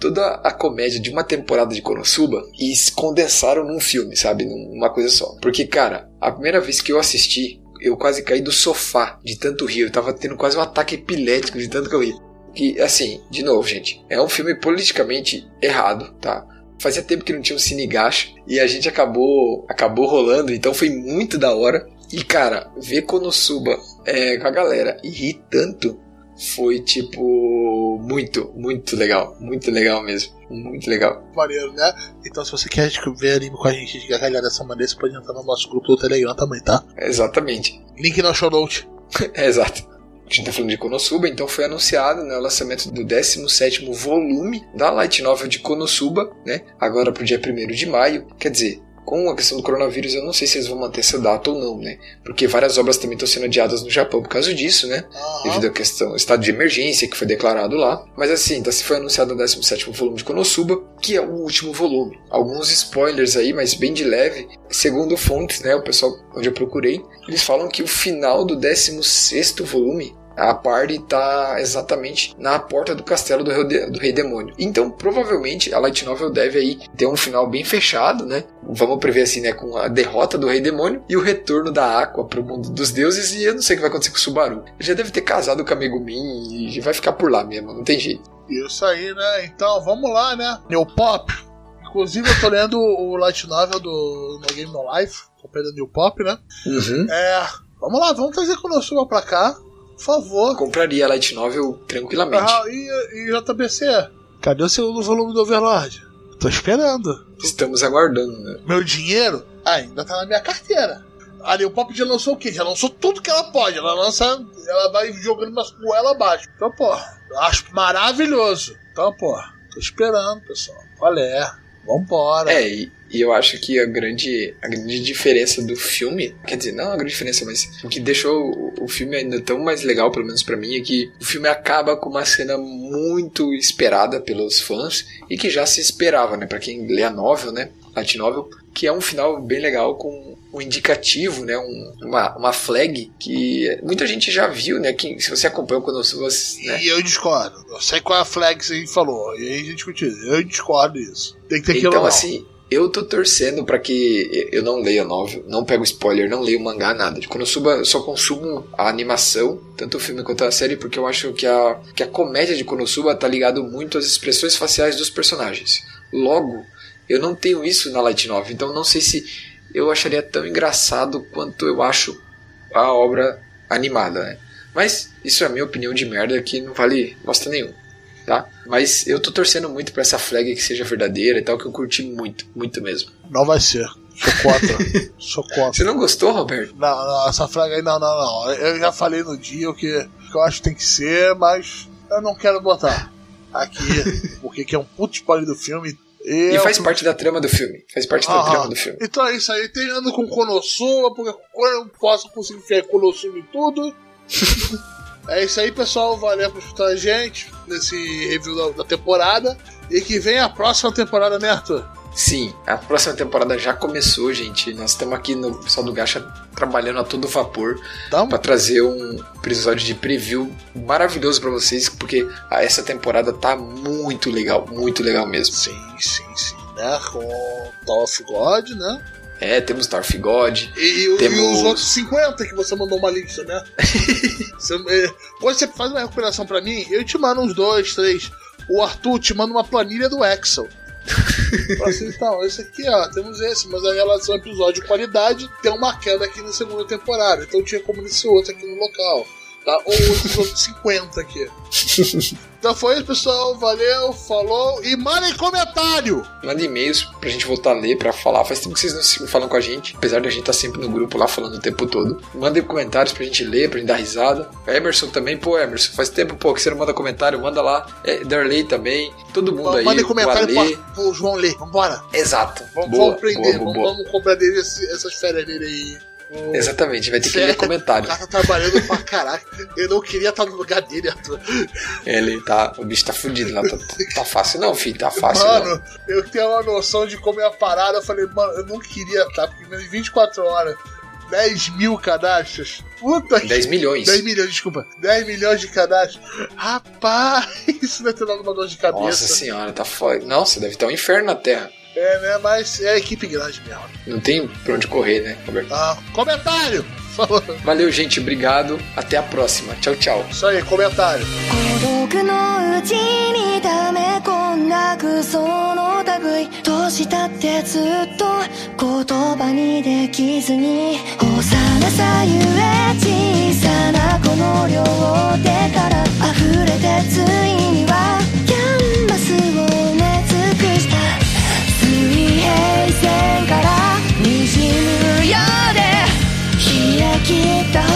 toda a comédia de uma temporada de Konosuba e s- condensaram num filme, sabe? Numa coisa só. Porque, cara, a primeira vez que eu assisti, eu quase caí do sofá de tanto rir. Eu tava tendo quase um ataque epilético de tanto que eu ri. que, assim, de novo, gente, é um filme politicamente errado, tá? Fazia tempo que não tinha um Cine Gacha e a gente acabou acabou rolando, então foi muito da hora. E cara, ver Konosuba é, com a galera e rir tanto foi tipo muito, muito legal, muito legal mesmo, muito legal. Maneiro, né? Então, se você quer ver anime com a gente de gargalhar dessa maneira, você pode entrar no nosso grupo do Telegram também, tá? Exatamente. Link na show note. É, exato. A gente tá falando de Konosuba, então foi anunciado né, o lançamento do 17º volume da Light Novel de Konosuba, né? Agora pro dia 1 de maio. Quer dizer, com a questão do coronavírus, eu não sei se eles vão manter essa data ou não, né? Porque várias obras também estão sendo adiadas no Japão por causa disso, né? Aham. Devido à questão, estado de emergência que foi declarado lá. Mas assim, tá, se foi anunciado o 17º volume de Konosuba, que é o último volume. Alguns spoilers aí, mas bem de leve. Segundo fontes, né, o pessoal onde eu procurei, eles falam que o final do 16º volume a party tá exatamente na porta do castelo do rei, de- do rei demônio. Então, provavelmente, a Light Novel deve aí ter um final bem fechado, né? Vamos prever assim, né? Com a derrota do rei demônio e o retorno da Aqua pro mundo dos deuses. E eu não sei o que vai acontecer com o Subaru. Ele já deve ter casado com a Megumin e vai ficar por lá mesmo, não tem jeito. Isso aí, né? Então, vamos lá, né? New Pop. Inclusive, eu tô lendo o light novel do No Game No Life. Comprei da New Pop, né? Uhum. É. Vamos lá, vamos trazer Konosuba pra cá. Por favor. Compraria a Light Novel tranquilamente. Ah, e, e JBC? Cadê o segundo volume do Overlord? Tô esperando. Estamos aguardando, né? Meu dinheiro ainda tá na minha carteira. A New Pop já lançou o quê? Já lançou tudo que ela pode. Ela lança. Ela vai jogando umas goela abaixo. Então, pô, eu acho maravilhoso. Então, pô, tô esperando, pessoal. Qual é? Vambora. É, e, e eu acho que a grande, a grande diferença do filme, quer dizer, não a grande diferença, mas o que deixou o, o filme ainda tão mais legal, pelo menos pra mim, é que o filme acaba com uma cena muito esperada pelos fãs e que já se esperava, né? Pra quem lê a novel, né? Light Novel, que é um final bem legal com um indicativo, né? Um, uma, uma flag que muita gente já viu, né? Que, se você acompanhou quando você. Né? E eu discordo. Eu sei qual é a flag que você falou. E aí a gente discutiu. Eu discordo disso. Tem que ter Então, assim, eu tô torcendo pra que eu não leia novel, não pego spoiler, não leio mangá, nada. De Konosuba, eu só consumo a animação, tanto o filme quanto a série, porque eu acho que a, que a comédia de Konosuba tá ligado muito às expressões faciais dos personagens. Logo, eu não tenho isso na Light Novel, então não sei se eu acharia tão engraçado quanto eu acho a obra animada, né? Mas isso é a minha opinião de merda que não vale bosta nenhuma tá? Mas eu tô torcendo muito pra essa flag que seja verdadeira e tal, que eu curti muito, muito mesmo. Não vai ser. Sou contra. Sou contra. Você não gostou, Roberto? Não, não, essa flag aí, não, não, não. Eu já falei no dia o que, que eu acho que tem que ser, mas eu não quero botar aqui, porque que é um puto spoiler do filme. E Eu- faz parte da trama do filme. Faz parte da trama do filme. Então é isso aí, tem ano com Konosuba, porque quando eu posso conseguir enfiar Konosuba em tudo. é isso aí, pessoal. Valeu por escutar a gente nesse review da, da temporada. E que vem a próxima temporada, né, Arthur? Sim, a próxima temporada já começou, gente. Nós estamos aqui no pessoal do Gacha trabalhando a todo vapor um para trazer um episódio de preview maravilhoso para vocês, porque essa temporada tá muito legal, muito legal mesmo. Sim, sim, sim, né? Com Toll of God, né? É, temos Darth God, E, e- Temos- e os outros 50 que você mandou uma lista, né? Você- é, quando você faz uma recuperação pra mim, eu te mando uns dois, três. O Arthur te manda uma planilha do Excel. Assim, então, esse aqui, ó, temos esse, mas a relação episódio e qualidade tem uma queda aqui na segunda temporada. Então tinha como esse outro aqui no local. Tá? Ou outros 50 aqui. Então foi isso, pessoal. Valeu, falou. E mandem comentário! Manda e-mails pra gente voltar a ler, pra falar. Faz tempo que vocês não falam com a gente, apesar de a gente estar sempre no grupo lá falando o tempo todo. Mandem comentários pra gente ler, pra gente dar risada. Emerson também, pô, Emerson, faz tempo pô, que você não manda comentário, manda lá. É, Darley também, todo mundo aí. Mandem comentário Ale. pro, João ler. Vambora! Exato. Vamos, boa, vamos prender, boa, boa, vamos, cobrar dele esse- essas férias dele aí. O- Exatamente, vai ter que ler O comentário. cara tá trabalhando pra caraca. Eu não queria estar no lugar dele, Arthur. Ele tá. O bicho tá fudido lá. Tá, tá fácil não, filho. Tá fácil não. Mano, eu tenho uma noção de como é a parada. Eu falei, mano, eu não queria estar, porque menos de 24 horas, 10 mil cadastros. Puta que. 10 milhões. 10 milhões, desculpa. 10 milhões de cadastros. Rapaz, isso deve ter dado uma dor de cabeça. Nossa senhora, tá foda. Nossa, deve estar um inferno na Terra. É, né? Mas é equipe grande mesmo. Não tem pra onde correr, né, Roberto? Ah, comentário! Falou. Valeu, gente. Obrigado. Até a próxima. Tchau, tchau. Isso aí, comentário. 孤独のうちに溜め込んだくその類どうしたってずっと言葉にできずに幼さゆえ小さなこの両手から溢れてついには 線から滲むようで冷え切った